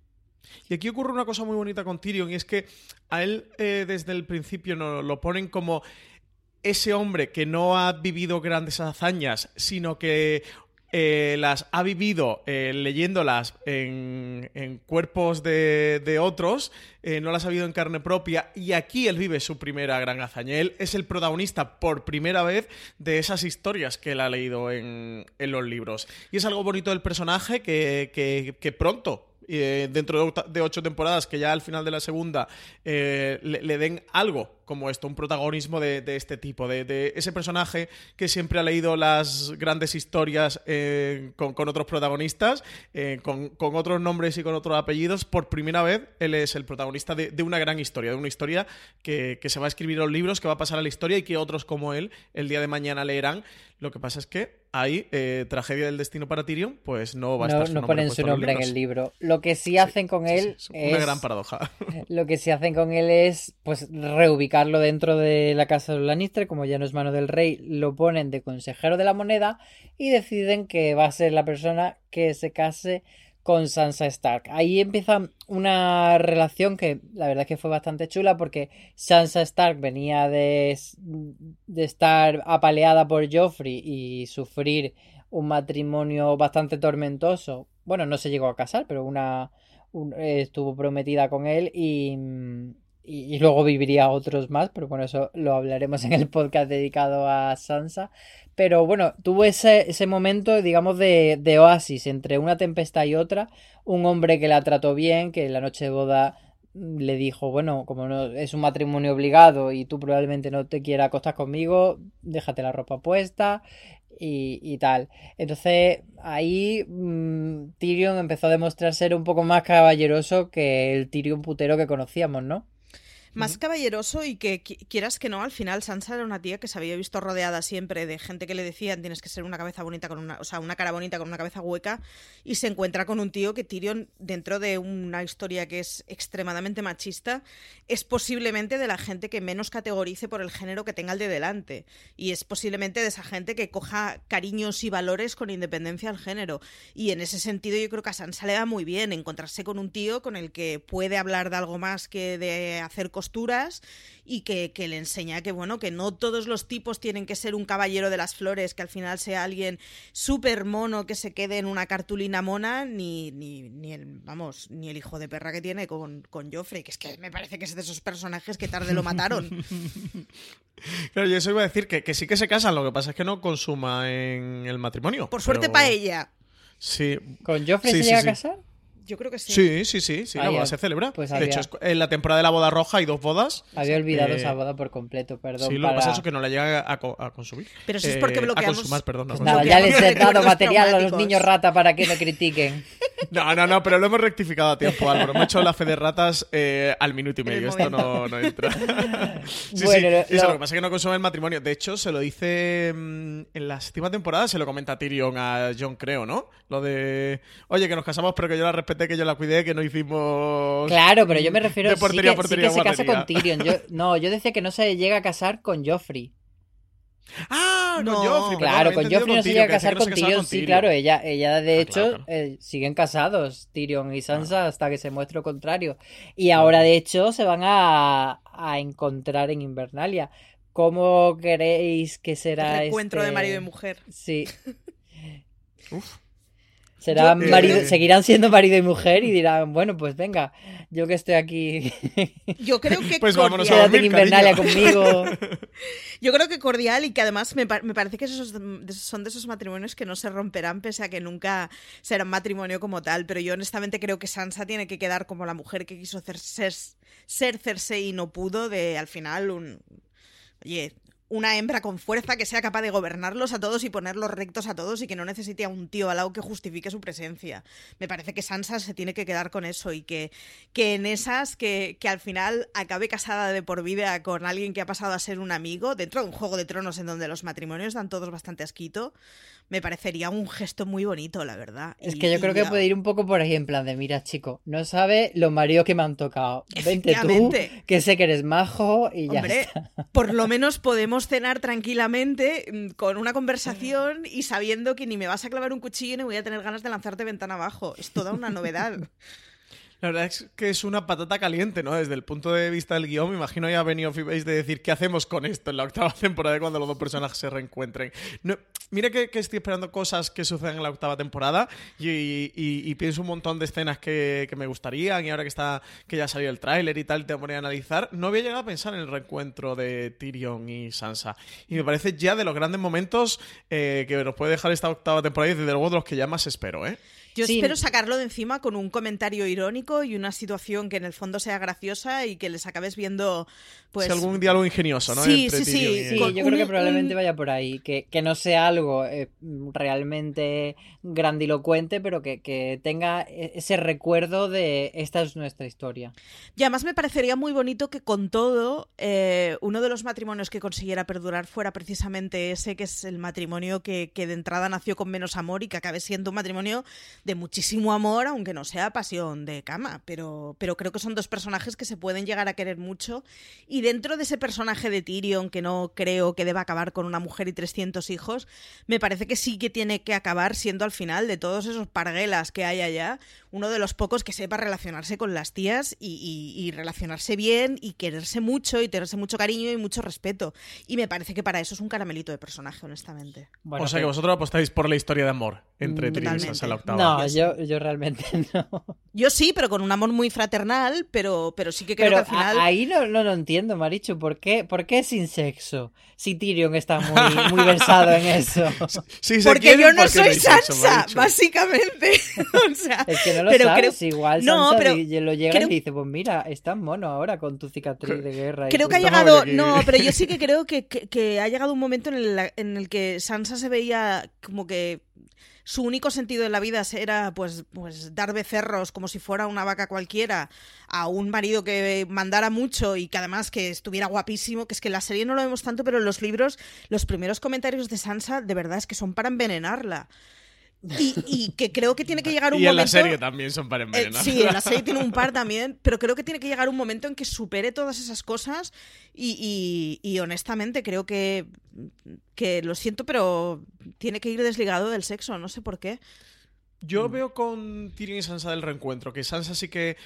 Y aquí ocurre una cosa muy bonita con Tyrion, y es que a él eh, desde el principio no, lo ponen como ese hombre que no ha vivido grandes hazañas, sino que eh, las ha vivido eh, leyéndolas en, cuerpos de, otros, no las ha vivido en carne propia, y aquí él vive su primera gran hazaña. Él es el protagonista por primera vez de esas historias que él ha leído en, los libros. Y es algo bonito del personaje que pronto eh, dentro de, ocho temporadas, que ya al final de la segunda eh, le den algo como esto, un protagonismo de, de este tipo, de, de ese personaje que siempre ha leído las grandes historias eh, con, con otros protagonistas, eh, con, con otros nombres y con otros apellidos. Por primera vez, él es el protagonista de, de una gran historia, de una historia que, que se va a escribir en los libros, que va a pasar a la historia y que otros como él el día de mañana leerán. Lo que pasa es que ahí, eh, tragedia del destino para Tyrion, pues no va a No, estar su no nombre ponen su nombre en libros. el libro. Lo que sí hacen con Sí, él sí, es una gran paradoja. Lo que sí hacen con él es pues dentro de la casa de los Lannister, como ya no es mano del rey, lo ponen de consejero de la moneda y deciden que va a ser la persona que se case con Sansa Stark. Ahí empieza una relación que la verdad es que fue bastante chula porque Sansa Stark venía de, de estar apaleada por Joffrey y sufrir un matrimonio bastante tormentoso. Bueno, no se llegó a casar, pero una un- estuvo prometida con él y, mm, y, luego viviría otros más, pero bueno, eso lo hablaremos en el podcast dedicado a Sansa. Pero bueno, tuvo ese, ese momento, digamos, de, de oasis entre una tempestad y otra. Un hombre que la trató bien, que en la noche de boda le dijo, bueno, como no es un matrimonio obligado y tú probablemente no te quieras acostar conmigo, déjate la ropa puesta y, y tal. Entonces ahí mm, Tyrion empezó a demostrar ser un poco más caballeroso que el Tyrion putero que conocíamos, ¿no? Más caballeroso y que quieras que no, al final Sansa era una tía que se había visto rodeada siempre de gente que le decían tienes que ser una cabeza bonita con una, o sea, una cara bonita con una cabeza hueca y se encuentra con un tío que Tyrion dentro de una historia que es extremadamente machista es posiblemente de la gente que menos categorice por el género que tenga el de delante y es posiblemente de esa gente que coja cariños y valores con independencia del género. Y en ese sentido yo creo que a Sansa le da muy bien encontrarse con un tío con el que puede hablar de algo más que de hacer costuras y que, le enseña que, bueno, que no todos los tipos tienen que ser un caballero de las flores, que al final sea alguien súper mono que se quede en una cartulina mona, ni, ni, ni, el, vamos, ni el hijo de perra que tiene con, con Joffrey, que es que me parece que es de esos personajes que tarde lo mataron. Claro, yo eso iba a decir que, sí que se casan, lo que pasa es que no consuma en el matrimonio. Por suerte para ella. Sí. ¿Con Joffrey se llega a casar? Yo creo que sí. Sí, sí, sí, sí la boda se celebra. Pues de hecho, en la temporada de la boda roja hay dos bodas. Había olvidado esa boda por completo, perdón. Sí, lo que pasa es que no la llega a, consumir. Pero eso es porque bloqueamos... A consumar, perdón. Pues nada, ya les he dado material a los niños rata para que me critiquen. No, no, no, pero lo hemos rectificado a tiempo, Álvaro. Hemos hecho la fe de ratas eh, al minuto y medio. Esto no, no entra. sí, bueno, sí. Lo... Eso, lo que pasa es que no consume el matrimonio. De hecho, se lo dice mm, en la séptima temporada, se lo comenta Tyrion a John, creo, ¿no? Lo de, oye, que nos casamos, pero que yo la que yo la cuidé, que no hicimos. Claro, pero yo me refiero a sí que, que se casa con Tyrion. Yo, no, yo decía que no se llega a casar con Joffrey. Ah, no, con Joffrey. Claro, con Joffrey no se llega a casar con, Tyrion. Sí, claro, ella, ella de ah, hecho eh, siguen casados, Tyrion y Sansa, ah. hasta que se muestre lo contrario. Y ahora, de hecho, se van a, a encontrar en Invernalia. ¿Cómo queréis que será El encuentro de este marido y mujer. Sí. Uf. Eh, seguirán siendo marido y mujer y dirán, bueno, pues venga, yo que estoy aquí. Yo creo que pues vámonos a dormir, Invernalia conmigo. Yo creo que cordial y que además me, parece que esos son de esos matrimonios que no se romperán pese a que nunca serán matrimonio como tal. Pero yo honestamente creo que Sansa tiene que quedar como la mujer que quiso ser, ser, ser Cersei y no pudo de al final un... Oye, una hembra con fuerza que sea capaz de gobernarlos a todos y ponerlos rectos a todos y que no necesite a un tío al lado que justifique su presencia. Me parece que Sansa se tiene que quedar con eso y que, que en esas, que, que al final acabe casada de por vida con alguien que ha pasado a ser un amigo, dentro de un juego de tronos en donde los matrimonios dan todos bastante asquito, me parecería un gesto muy bonito, la verdad. Es que yo creo que puede ir un poco por ahí, en plan de, mira, chico, no sabe los maridos que me han tocado. Vente tú, que sé que eres majo y ya Hombre, por lo menos podemos cenar tranquilamente mm, con una conversación y sabiendo que ni me vas a clavar un cuchillo ni voy a tener ganas de lanzarte ventana abajo. Es toda una novedad. La verdad es que es una patata caliente, ¿no? Desde el punto de vista del guion, me imagino ya venido de decir qué hacemos con esto en la octava temporada cuando los dos personajes se reencuentren. No, mira que, estoy esperando cosas que sucedan en la octava temporada y, pienso un montón de escenas que, me gustarían y ahora que está que ya salió el tráiler y tal, te voy a analizar. No había llegado a pensar en el reencuentro de Tyrion y Sansa. Y me parece ya de los grandes momentos eh, que nos puede dejar esta octava temporada y desde luego de los que ya más espero, ¿eh? Yo espero sacarlo de encima con un comentario irónico y una situación que en el fondo sea graciosa y que les acabes viendo pues algún diálogo ingenioso, ¿no? Sí, sí, sí. yo creo que probablemente vaya por ahí. Que, no sea algo eh, realmente grandilocuente, pero que, tenga e, ese recuerdo de esta es nuestra historia. Y además me parecería muy bonito que con todo, eh, uno de los matrimonios que consiguiera perdurar fuera precisamente ese, que es el matrimonio que, que de entrada nació con menos amor y que acabe siendo un matrimonio de muchísimo amor, aunque no sea pasión de cama, pero, pero creo que son dos personajes que se pueden llegar a querer mucho. Y dentro de ese personaje de Tyrion, que no creo que deba acabar con una mujer y 300 hijos, me parece que sí que tiene que acabar siendo al final de todos esos parguelas que hay allá, uno de los pocos que sepa relacionarse con las tías y, relacionarse bien y quererse mucho y tenerse mucho cariño y mucho respeto. Y me parece que para eso es un caramelito de personaje, honestamente. o sea que vosotros apostáis por la historia de amor entre Tyrion y Sansa la octava. No, yo, yo, realmente no. Yo sí, pero con un amor muy fraternal, pero, pero sí que creo que al final. ahí no, no lo entiendo, Marichu. ¿Por qué, ¿Por qué sin sexo? Si Tyrion está muy, muy versado en eso. porque yo no soy Sansa, básicamente. o sea, es que no lo sabes. Igual no, Sansa pero lo llega y dice: Pues mira, estás mono ahora con tu cicatriz de guerra. Creo que ha llegado. No, pero yo sí que creo que, que, que ha llegado un momento en el, en el que Sansa se veía como que su único sentido en la vida era pues, pues dar becerros como si fuera una vaca cualquiera a un marido que mandara mucho y que además que estuviera guapísimo, que es que en la serie no lo vemos tanto, pero en los libros los primeros comentarios de Sansa de verdad es que son para envenenarla. Y, que creo que tiene que llegar un momento. Y en la serie también son para eh, envenenar. sí, en la serie tiene un par también, pero creo que tiene que llegar un momento en que supere todas esas cosas. Y, y, honestamente, creo que. Que lo siento, pero tiene que ir desligado del sexo, no sé por qué. Yo veo con Tyrion y Sansa del reencuentro que Sansa sí que.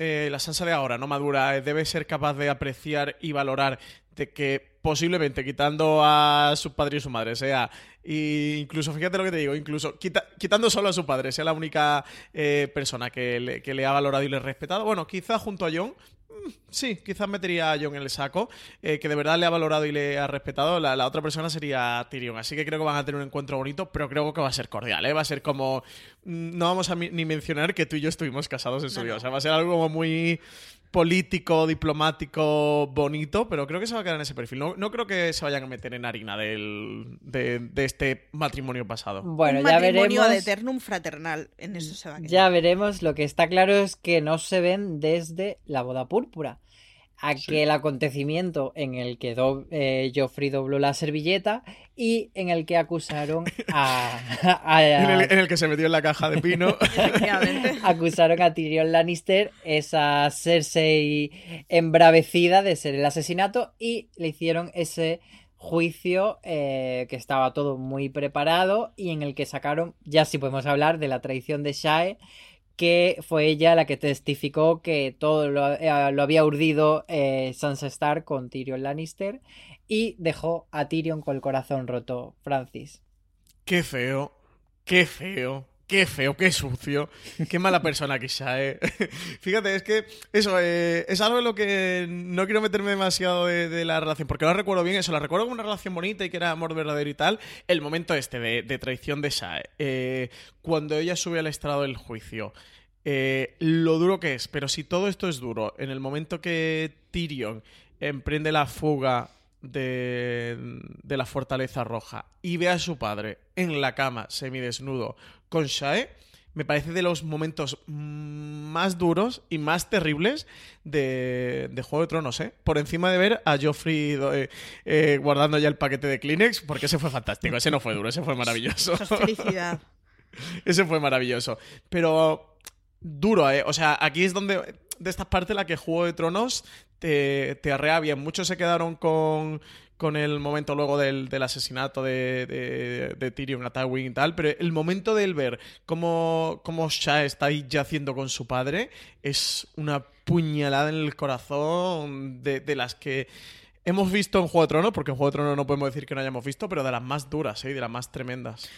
Eh, la Sansa de ahora, no madura, eh, debe ser capaz de apreciar y valorar de que posiblemente quitando a su padre y su madre sea y incluso fíjate lo que te digo incluso quitando solo a su padre sea la única eh, persona que le, que le, ha valorado y le ha respetado bueno quizá junto a John mm, Sí, quizás metería a John en el saco, eh, que de verdad le ha valorado y le ha respetado. La, otra persona sería Tyrion, así que creo que van a tener un encuentro bonito, pero creo que va a ser cordial, ¿eh? Va a ser como... Mm, no vamos a ni mencionar que tú y yo estuvimos casados en su vida, o sea, va a ser algo como muy político, diplomático, bonito, pero creo que se va a quedar en ese perfil. No, creo que se vayan a meter en harina del, de, este matrimonio pasado. Bueno, ya matrimonio veremos. eternum fraternal, en eso se va a quedar. Ya veremos. Lo que está claro es que no se ven desde la boda púrpura aquel acontecimiento en el que do, eh, Joffrey dobló la servilleta y en el que acusaron a... en, el, que se metió en la caja de pino. acusaron a Tyrion Lannister, esa Cersei embravecida de ser el asesinato y le hicieron ese juicio eh, que estaba todo muy preparado y en el que sacaron, ya sí podemos hablar de la traición de Shae que fue ella la que testificó que todo lo, eh, había urdido eh, Sansa Stark con Tyrion Lannister y dejó a Tyrion con el corazón roto, Francis. Qué feo, qué feo. Qué feo, qué sucio, qué mala persona quizá, ¿eh? Fíjate, es que eso eh, es algo en lo que no quiero meterme demasiado de, la relación, porque no recuerdo bien eso, la recuerdo como una relación bonita y que era amor verdadero y tal. El momento este de, traición de Shae, eh, cuando ella sube al estrado del juicio, eh, lo duro que es, pero si todo esto es duro, en el momento que Tyrion emprende la fuga de, de, la Fortaleza Roja y ve a su padre en la cama semidesnudo con Shae, me parece de los momentos más duros y más terribles de, Juego de Tronos, ¿eh? Por encima de ver a Joffrey eh, eh, guardando ya el paquete de Kleenex, porque ese fue fantástico, ese no fue duro, ese fue maravilloso. felicidad. ese fue maravilloso. Pero duro, ¿eh? O sea, aquí es donde de esta parte la que Juego de Tronos te, te arrea bien. Muchos se quedaron con, con el momento luego del, asesinato de, de, Tyrion a Tywin y tal, pero el momento de él ver cómo, cómo Shah está ahí yaciendo con su padre es una puñalada en el corazón de, de las que hemos visto en Juego de Tronos, porque en Juego de Tronos no podemos decir que no hayamos visto, pero de las más duras, ¿eh? de las más tremendas.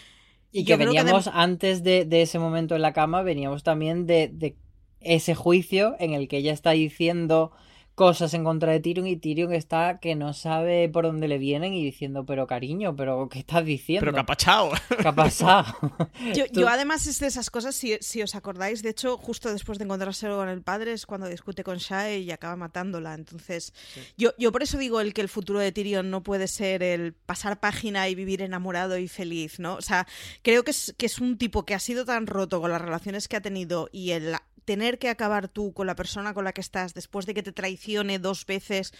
Y que veníamos antes de, de, ese momento en la cama, veníamos también de, de ese juicio en el que ella está diciendo cosas en contra de Tyrion y Tyrion está que no sabe por dónde le vienen y diciendo, pero cariño, pero ¿qué estás diciendo? Pero ¿qué ha pasado? ¿Qué ha pasado? yo, además es de esas cosas, si, si, os acordáis, de hecho, justo después de encontrarse con el padre es cuando discute con Shae y acaba matándola. Entonces, yo, yo por eso digo el que el futuro de Tyrion no puede ser el pasar página y vivir enamorado y feliz, ¿no? O sea, creo que es, que es un tipo que ha sido tan roto con las relaciones que ha tenido y el tener que acabar tú con la persona con la que estás después de que te traicione dos veces,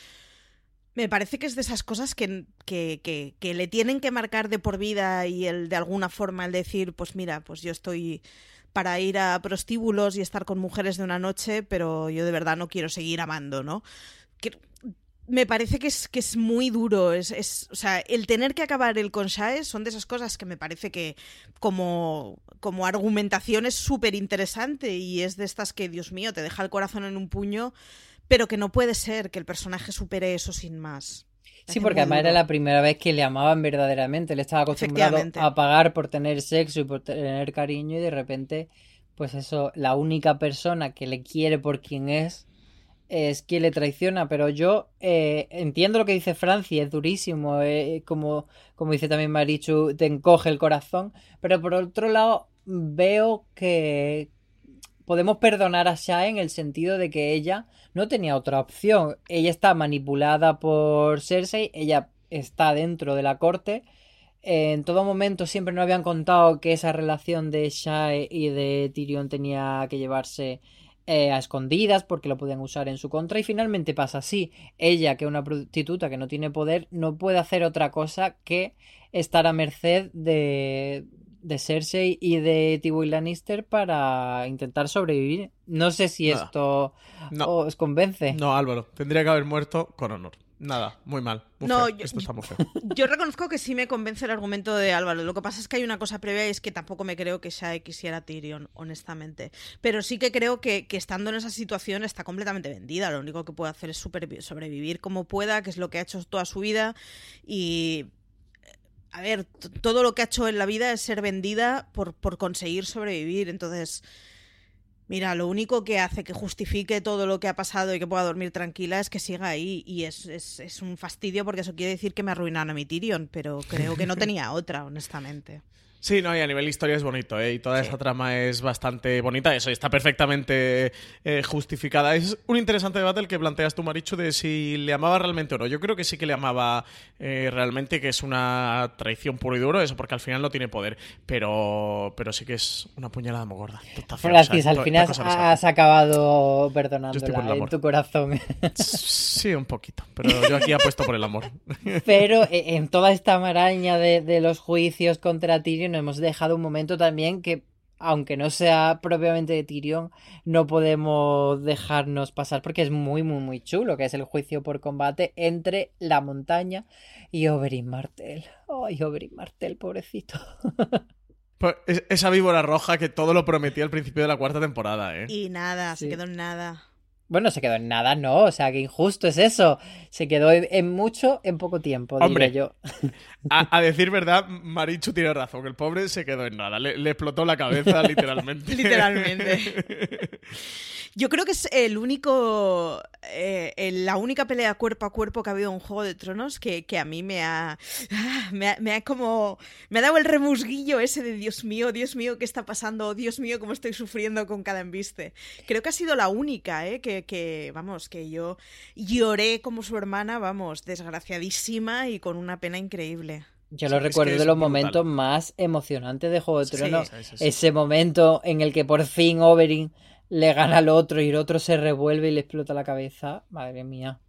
me parece que es de esas cosas que, que, que, le tienen que marcar de por vida y el de alguna forma el decir, pues mira, pues yo estoy para ir a prostíbulos y estar con mujeres de una noche, pero yo de verdad no quiero seguir amando, ¿no? Me parece que es, que es muy duro. Es, es, o sea, el tener que acabar el con son de esas cosas que me parece que como, como argumentación es súper interesante y es de estas que, Dios mío, te deja el corazón en un puño, pero que no puede ser que el personaje supere eso sin más. Sí, porque además era la primera vez que le amaban verdaderamente. Él estaba acostumbrado a pagar por tener sexo y por tener cariño y de repente, pues eso, la única persona que le quiere por quien es es quien le traiciona, pero yo eh, entiendo lo que dice Francia, es durísimo, eh, como, como dice también Marichu, te encoge el corazón, pero por otro lado veo que podemos perdonar a Shah en el sentido de que ella no tenía otra opción, ella está manipulada por Cersei, ella está dentro de la corte, en todo momento siempre nos habían contado que esa relación de Shae y de Tyrion tenía que llevarse eh, a escondidas porque lo podían usar en su contra y finalmente pasa así. Ella, que es una prostituta que no tiene poder, no puede hacer otra cosa que estar a merced de, de Cersei y de Tywin Lannister para intentar sobrevivir. No sé si Nada. esto No. os convence. No, Álvaro, tendría que haber muerto con honor. Nada, muy mal. muy No, yo- Esto está muy feo. Yo reconozco que sí me convence el argumento de Álvaro. Lo que pasa es que hay una cosa previa y es que tampoco me creo que Shae quisiera Tyrion, honestamente. Pero sí que creo que, que estando en esa situación está completamente vendida. Lo único que puede hacer es sobrevivir como pueda, que es lo que ha hecho toda su vida. Y. eh, A ver, todo lo que ha hecho en la vida es ser vendida por, por conseguir sobrevivir. Entonces. Mira, lo único que hace que justifique todo lo que ha pasado y que pueda dormir tranquila es que siga ahí. Y es, es, es un fastidio porque eso quiere decir que me arruinan a mi Tyrion, pero creo que no tenía otra, honestamente. Sí, no, y a nivel historia es bonito, ¿eh? Y toda esa trama es bastante bonita. Eso está perfectamente eh, justificada. Es un interesante debate el que planteas tú, Marichu, de si le amaba realmente o no. Yo creo que sí que le amaba eh, realmente, que es una traición puro y duro, eso, porque al final no tiene poder. Pero, pero sí que es una puñalada muy gorda. Francis, al final has acabado perdonándola en tu corazón. Sí, un poquito. Pero yo aquí apuesto por el amor. Pero eh, en toda esta maraña de, de los juicios contra Tyrion hemos dejado un momento también que, aunque no sea propiamente de Tyrion, no podemos dejarnos pasar porque es muy, muy, muy chulo, que es el juicio por combate entre la montaña y Oberyn Martell. Ay, Oberyn Martell, pobrecito. Pues es- esa víbora roja que todo lo prometía al principio de la cuarta temporada, ¿eh? Y nada, Sí. se quedó en nada. Bueno, se quedó en nada, no, o sea, que injusto es eso. Se quedó en, en mucho en poco tiempo, Hombre. yo. A, a decir verdad, Marichu tiene razón. El pobre se quedó en nada. Le, le explotó la cabeza, literalmente. Literalmente. Yo creo que es el único. eh, el- la única pelea cuerpo a cuerpo que ha habido en Juego de Tronos que, que a mí me ha, me ha. me ha como. Me ha dado el remusguillo ese de Dios mío, Dios mío, ¿qué está pasando? Dios mío, cómo estoy sufriendo con cada embiste. Creo que ha sido la única, ¿eh? Que, que, vamos, que yo lloré como su hermana, vamos, desgraciadísima y con una pena increíble. Yo Sí, lo recuerdo de los brutal. momentos más emocionantes de Juego de Sí, Tronos. sí, sí, sí. Ese momento en el que por fin Oberyn le gana al otro y el otro se revuelve y le explota la cabeza. Madre mía.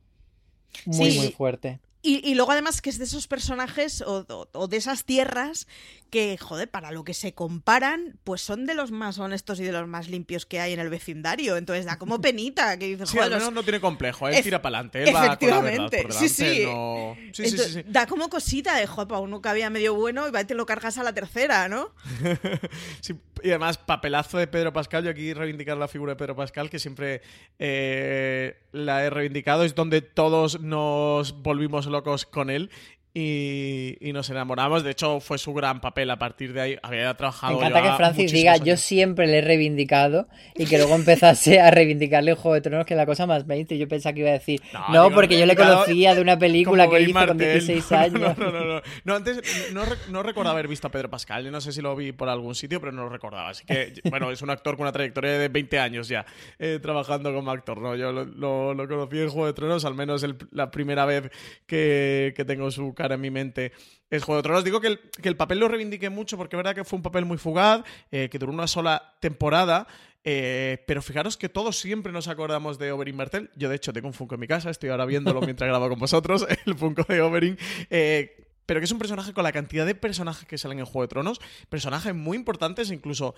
Muy, Sí. muy fuerte. Y, y luego además que es de esos personajes o, o- o de esas tierras que, joder, para lo que se comparan, pues son de los más honestos y de los más limpios que hay en el vecindario. Entonces da como penita que dices, Sí, joder, al menos los- no tiene complejo. Él Ef- tira para adelante. Él va con la verdad Efectivamente, por sí, delante. sí. no- Sí, sí, sí. Da como cosita de, joder, para uno que había medio bueno y va y te lo cargas a la tercera, ¿no? Sí, y además, papelazo de Pedro Pascal. Yo aquí reivindicar la figura de Pedro Pascal, que siempre eh, la he reivindicado. Es donde todos nos volvimos locos con él. Y, y nos enamoramos. De hecho, fue su gran papel a partir de ahí. Había Me trabajado. encanta ya que Francis diga, yo siempre le he reivindicado y que luego empezase a reivindicarle en Juego de Tronos, que es la cosa más 20. Yo pensaba que iba a decir, No, no, digo, porque yo le conocía de una película que hizo con Martell. 16 No, años. No, no, no, no. No, antes no, no recuerdo haber visto a Pedro Pascal. Yo no sé si lo vi por algún sitio, pero no lo recordaba. Así que, bueno, es un actor con una trayectoria de 20 años ya eh, trabajando como actor. ¿no? Yo lo, lo- lo conocí en Juego de Tronos, al menos el- la primera vez que, que tengo su en mi mente es Juego de Tronos. Digo que el, que el papel lo reivindiqué mucho porque es verdad que fue un papel muy fugaz, eh, que duró una sola temporada. eh, pero fijaros que todos siempre nos acordamos de Oberyn Martell. Yo, de hecho, tengo un Funko en mi casa, estoy ahora viéndolo mientras grabo con vosotros, el Funko de Oberyn. eh, pero que es un personaje con la cantidad de personajes que salen en Juego de Tronos, personajes muy importantes, incluso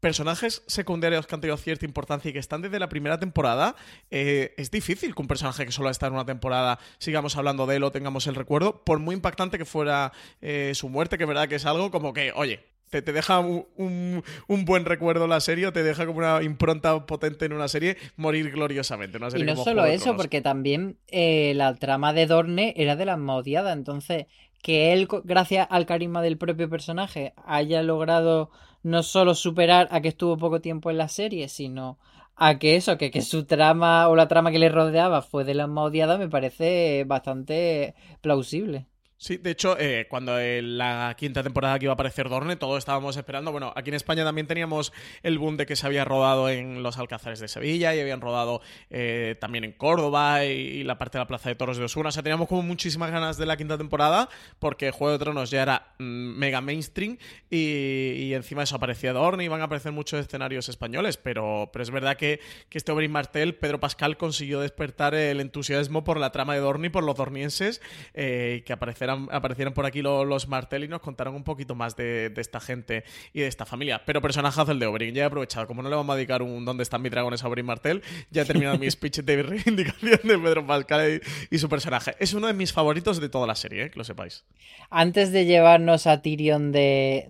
personajes secundarios que han tenido cierta importancia y que están desde la primera temporada, eh, es difícil que un personaje que solo está en una temporada sigamos hablando de él o tengamos el recuerdo, por muy impactante que fuera eh, su muerte, que es verdad que es algo como que, oye, te, te deja un, un- un buen recuerdo la serie o te deja como una impronta potente en una serie morir gloriosamente. Una Y serie no como solo eso, Tronos. porque también eh, la trama de Dorne era de la más entonces que él, gracias al carisma del propio personaje, haya logrado no solo superar a que estuvo poco tiempo en la serie, sino a que eso, que, que su trama o la trama que le rodeaba fue de la más odiada, me parece bastante plausible. Sí, de hecho, eh, cuando la quinta temporada que iba a aparecer Dorne, todos estábamos esperando. Bueno, aquí en España también teníamos el boom de que se había rodado en los Alcázares de Sevilla y habían rodado eh, también en Córdoba y, la parte de la Plaza de Toros de Osuna. O sea, teníamos como muchísimas ganas de la quinta temporada porque Juego de Tronos ya era mm, mega mainstream y, encima eso aparecía Dorne y iban a aparecer muchos escenarios españoles. Pero, pero es verdad que, que este Oberyn Martel, Pedro Pascal, consiguió despertar el entusiasmo por la trama de Dorne y por los dornienses eh, que aparecieron aparecieran, por aquí los, Martel y nos contaron un poquito más de, esta gente y de esta familia. Pero personajazo el de Oberyn. Ya he aprovechado. Como no le vamos a dedicar un ¿Dónde están mis dragones a Oberyn Martel? Ya he terminado mi speech de reivindicación de Pedro Pascal y, su personaje. Es uno de mis favoritos de toda la serie, ¿eh? que lo sepáis. Antes de llevarnos a Tyrion de,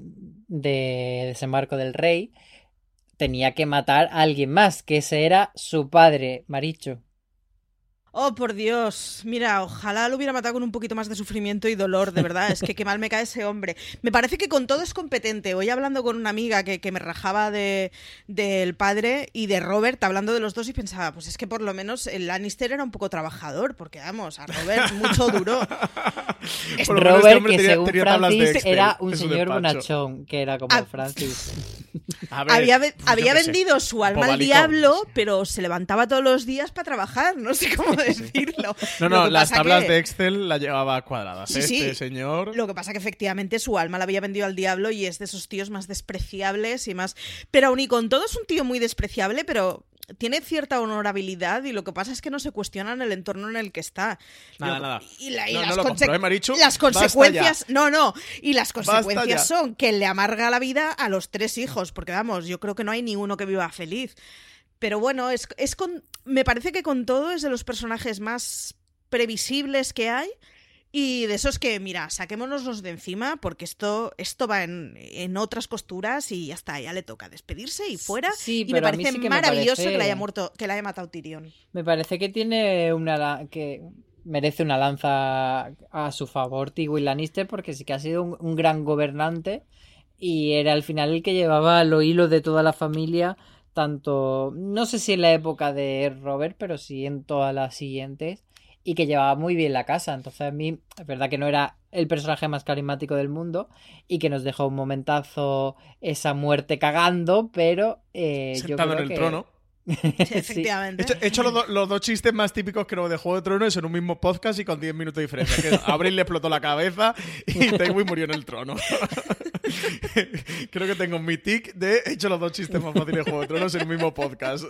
de Desembarco del Rey, tenía que matar a alguien más, que ese era su padre, Maricho. Oh, por Dios. Mira, ojalá lo hubiera matado con un poquito más de sufrimiento y dolor, de verdad. Es que qué mal me cae ese hombre. Me parece que con todo es competente. Hoy hablando con una amiga que, me rajaba de, del padre y de Robert, hablando de los dos, y pensaba, pues es que por lo menos el Lannister era un poco trabajador, porque vamos, a Robert mucho duro. Robert, que según Francis era un señor bonachón, que era como ah, Francis. había, había vendido su alma al diablo, pero se levantaba todos los días para trabajar. No sé cómo decirlo. No, no, las tablas de Excel la llevaba cuadradas. ¿eh? este señor. Lo que pasa que efectivamente su alma la había vendido al diablo y es de esos tíos más despreciables y más. Pero aún y con todo es un tío muy despreciable, pero tiene cierta honorabilidad y lo que pasa es que no se cuestiona en el entorno en el que está. Nada, nada. Y, las, consecuencias, no, no, y las consecuencias son que le amarga la vida a los tres hijos, porque vamos, yo creo que no hay ninguno que viva feliz. Pero bueno, es, es con, me parece que con todo es de los personajes más previsibles que hay. Y de esos que, mira, saquémonos de encima porque esto, esto va en, otras costuras y ya está, ya le toca despedirse y fuera. Sí, y me parece maravilloso que la haya muerto, que la haya matado Tyrion. Me parece que tiene una que merece una lanza a su favor Tywin Lannister porque sí que ha sido un, un gran gobernante y era al final el que llevaba lo hilo de toda la familia tanto, no sé si en la época de Robert, pero sí en todas las siguientes, y que llevaba muy bien la casa. Entonces a mí, es verdad que no era el personaje más carismático del mundo y que nos dejó un momentazo esa muerte cagando, pero eh, yo creo en el trono. efectivamente. He hecho, los, dos chistes más típicos creo de Juego de Tronos en un mismo podcast y con 10 minutos de diferencia. Que Abril le explotó la cabeza y Tywin murió en el trono. creo que tengo mi tic de he hecho los dos chistes más fáciles de Juego de Tronos en un mismo podcast.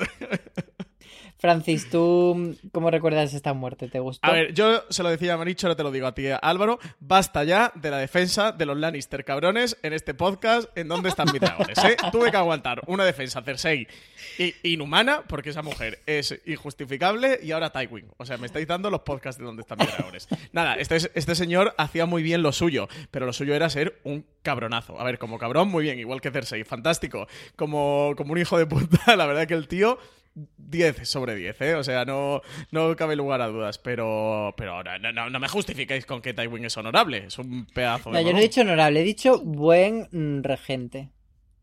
Francis, ¿tú cómo recuerdas esta muerte? ¿Te gustó? A ver, yo se lo decía a Maricho, ahora te lo digo a ti, Álvaro. Basta ya de la defensa de los Lannister cabrones en este podcast en donde están mis dragones. ¿eh? Tuve que aguantar una defensa Cersei inhumana porque esa mujer es injustificable y ahora Tywin. O sea, me estáis dando los podcasts de donde están mis dragones. Nada, este, este señor hacía muy bien lo suyo, pero lo suyo era ser un cabronazo. A ver, como cabrón, muy bien, igual que Cersei, fantástico. Como, como un hijo de puta, la verdad que el tío 10 sobre 10, ¿eh? O sea, no, no cabe lugar a dudas, pero, pero no, no, no me justificáis con que Tywin es honorable, es un pedazo de... No, yo no he dicho honorable, he dicho buen mm, regente.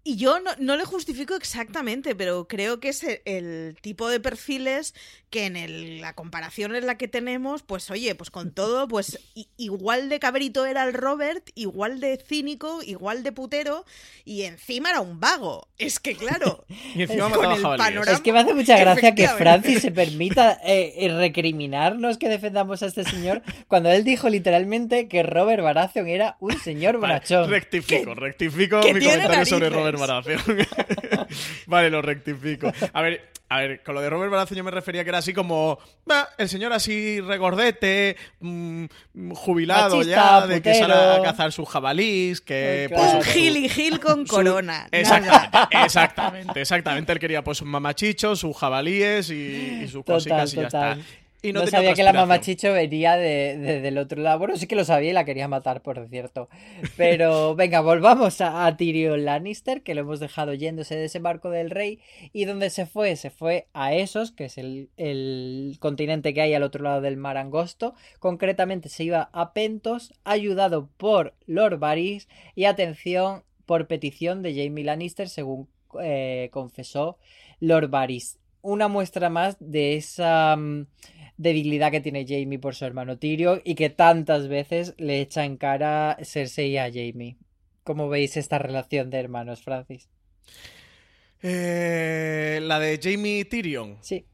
Y yo no, le justifico exactamente, pero creo que es el, tipo de perfiles que en la comparación en la que tenemos, pues oye, pues con todo, pues igual de cabrito era el Robert, igual de cínico, igual de putero, y encima era un vago. Es que claro, y encima con el panorama, Es que me hace mucha gracia que Francis se permita eh, eh, recriminarnos que defendamos a este señor cuando él dijo literalmente que Robert Baratheon era un señor brachón. rectifico, rectifico mi comentario sobre Robert vale, lo rectifico. A ver, a ver, con lo de Robert Baratheon yo me refería que era así como el señor así regordete, mm, jubilado ya, de que sale a cazar sus jabalís, que pues, un gil y gil con corona. Exactamente, exactamente, exactamente. Él quería pues un mamachicho, sus jabalíes y, sus cositas y ya está no, sabía que la mamá Chicho venía de, del otro lado. Bueno, sí que lo sabía y la quería matar, por cierto. Pero venga, volvamos a, Tyrion Lannister, que lo hemos dejado yéndose de ese barco del rey. ¿Y dónde se fue? Se fue a Esos, que es el, el continente que hay al otro lado del mar angosto. Concretamente se iba a Pentos, ayudado por Lord Varys. Y atención, por petición de Jamie Lannister, según eh, confesó Lord Varys. Una muestra más de esa... Mm, debilidad que tiene Jamie por su hermano Tyrion y que tantas veces le echa en cara Cersei a Jamie. ¿Cómo veis esta relación de hermanos, Francis? Eh, la de Jamie Tyrion. Sí.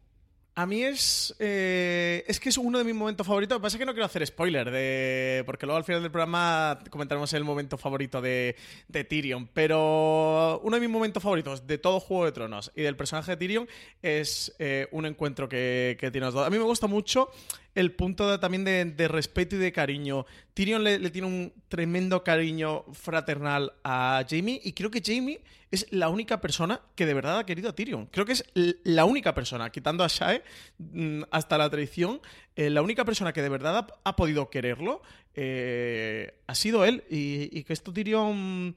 A mí es. eh, es que es uno de mis momentos favoritos. Lo que pasa es que no quiero hacer spoiler, porque luego al final del programa comentaremos el momento favorito de, de Tyrion. Pero uno de mis momentos favoritos de todo Juego de Tronos y del personaje de Tyrion es eh, un encuentro que, que tiene los dos. A mí me gusta mucho el punto de- también de, de respeto y de cariño. Tyrion le, le tiene un tremendo cariño fraternal a Jamie y creo que Jamie es la única persona que de verdad ha querido a Tyrion. Creo que es la única persona, quitando a Shae mm, hasta la traición, eh, la única persona que de verdad ha, ha podido quererlo eh, ha sido él. Y, y que esto Tyrion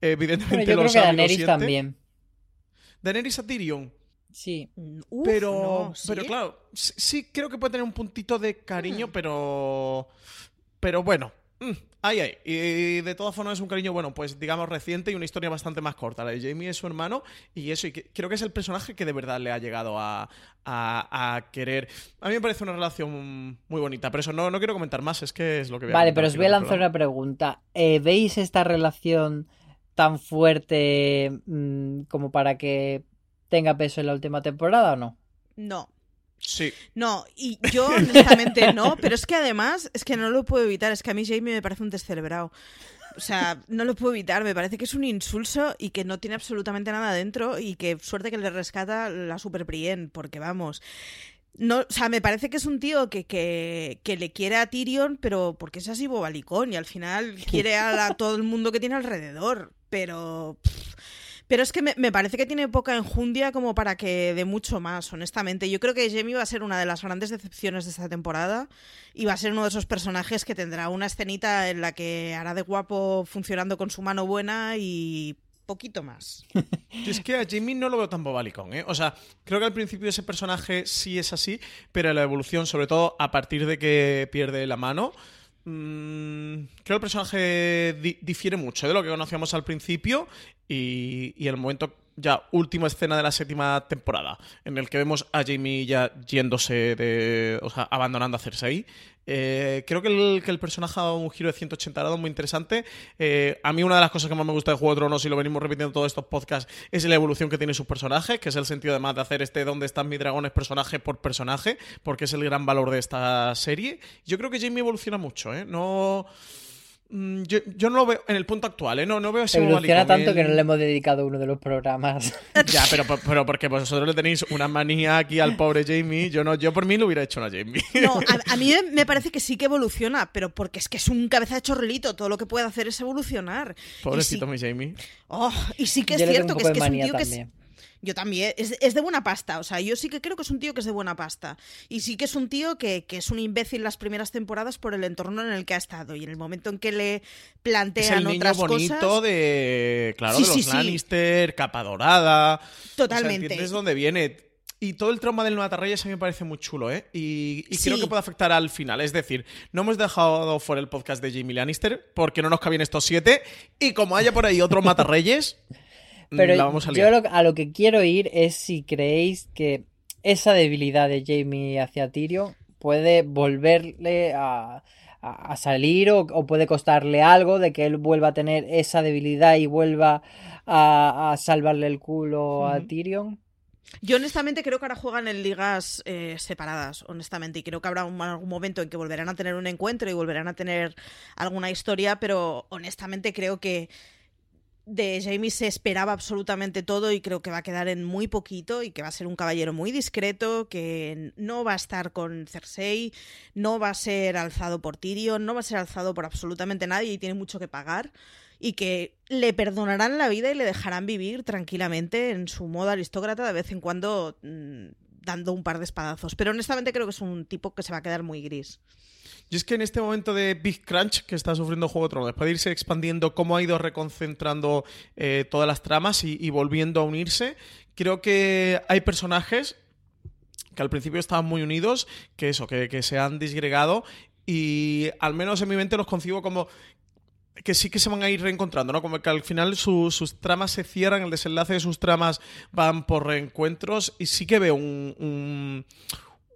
eh, evidentemente Bueno, yo lo creo que sabe y lo Daenerys también. Daenerys a Tyrion. Sí. Mm, uf, Pero, no, ¿sí? pero claro, sí, sí creo que puede tener un puntito de Hmm. cariño, pero. Pero bueno. mm, Ahí, ahí. Y de todas formas es un cariño, bueno, pues digamos reciente y una historia bastante más corta. La de Jamie es su hermano y eso, y que- creo que es el personaje que de verdad le ha llegado a, a- a querer. A mí me parece una relación muy bonita, pero eso no, no quiero comentar más, es que es lo que voy a Vale, pero os voy a lanzar programa. una pregunta. Eh, ¿Veis esta relación tan fuerte mm, como para que tenga peso en la última temporada o no? No. Sí. No, y yo honestamente no, pero es que además, es que no lo puedo evitar, es que a mí Jamie me parece un descerebrado. O sea, no lo puedo evitar, me parece que es un insulso y que no tiene absolutamente nada dentro y que suerte que le rescata la Super Brienne, porque vamos. No, o sea, me parece que es un tío que, que, que le quiere a Tyrion, pero porque es así bobalicón y al final quiere a, la- todo el mundo que tiene alrededor. Pero. pff, pero es que me, me parece que tiene poca enjundia como para que dé mucho más, honestamente. Yo creo que Jamie va a ser una de las grandes decepciones de esta temporada y va a ser uno de esos personajes que tendrá una escenita en la que hará de guapo funcionando con su mano buena y poquito más. Es que a Jamie no lo veo tan bobalicón, ¿eh? O sea, creo que al principio ese personaje sí es así, pero la evolución, sobre todo a partir de que pierde la mano, creo que el personaje di- difiere mucho de lo que conocíamos al principio y, y el momento ya última escena de la séptima temporada, en el que vemos a Jamie ya yéndose de. o sea, abandonando a Cersei. Eh, creo que el, que el personaje ha dado un giro de 180 grados muy interesante. Eh, a mí, una de las cosas que más me gusta de Juego de Tronos, y lo venimos repitiendo en todos estos podcasts, es la evolución que tienen sus personajes, que es el sentido además de hacer este ¿Dónde están mis dragones? personaje por personaje, porque es el gran valor de esta serie. Yo creo que Jamie evoluciona mucho, ¿eh? No. Mm, Yo, yo no lo veo en el punto actual, ¿eh? No, no veo ese Evoluciona tanto que no le hemos dedicado uno de los programas. ya, pero, pero porque vosotros le tenéis una manía aquí al pobre Jamie. Yo no, yo por mí lo hubiera hecho a Jamie. No, a, a mí me parece que sí que evoluciona, pero porque es que es un cabeza de chorrelito, todo lo que puede hacer es evolucionar. Pobrecito sí, mi Jamie. oh, y sí que es Yo cierto que es que de es un tío que es. Yo también. Es, es de buena pasta. O sea, yo sí que creo que es un tío que es de buena pasta. Y sí que es un tío que, que es un imbécil las primeras temporadas por el entorno en el que ha estado. Y en el momento en que le Es plantean el niño otras bonito cosas. de. Claro, Sí, de los sí, sí. Lannister, capa dorada. Totalmente. O sea, ¿Entiendes dónde viene? Y todo el trauma del Matarreyes a mí me parece muy chulo, ¿eh? Y, y creo que puede afectar al final. Es decir, no hemos dejado fuera el podcast de Jamie Lannister porque no nos cabían estos siete. Y como haya por ahí otro Matarreyes, Pero la vamos a yo lo- a lo que quiero ir es si creéis que esa debilidad de Jamie hacia Tyrion puede volverle a, a- a salir o, o puede costarle algo de que él vuelva a tener esa debilidad y vuelva a, a salvarle el culo a. Tyrion. Yo honestamente creo que ahora juegan en ligas eh, separadas, honestamente, y creo que habrá un- algún momento en que volverán a tener un encuentro y volverán a tener alguna historia, pero honestamente creo que de Jamie se esperaba absolutamente todo y creo que va a quedar en muy poquito y que va a ser un caballero muy discreto, que no va a estar con Cersei, no va a ser alzado por Tyrion, no va a ser alzado por absolutamente nadie y tiene mucho que pagar y que le perdonarán la vida y le dejarán vivir tranquilamente en su modo aristócrata de vez en cuando mm, dando un par de espadazos. Pero honestamente creo que es un tipo que se va a quedar muy gris. Y es que en este momento de Big Crunch que está sufriendo Juego de Tronos, después de irse expandiendo cómo ha ido reconcentrando eh, todas las tramas y, y volviendo a unirse, creo que hay personajes que al principio estaban muy unidos, que eso, que, que se han disgregado y al menos en mi mente los concibo como que sí que se van a ir reencontrando, ¿no? Como que al final su- sus tramas se cierran, el desenlace de sus tramas van por reencuentros y sí que veo un, un,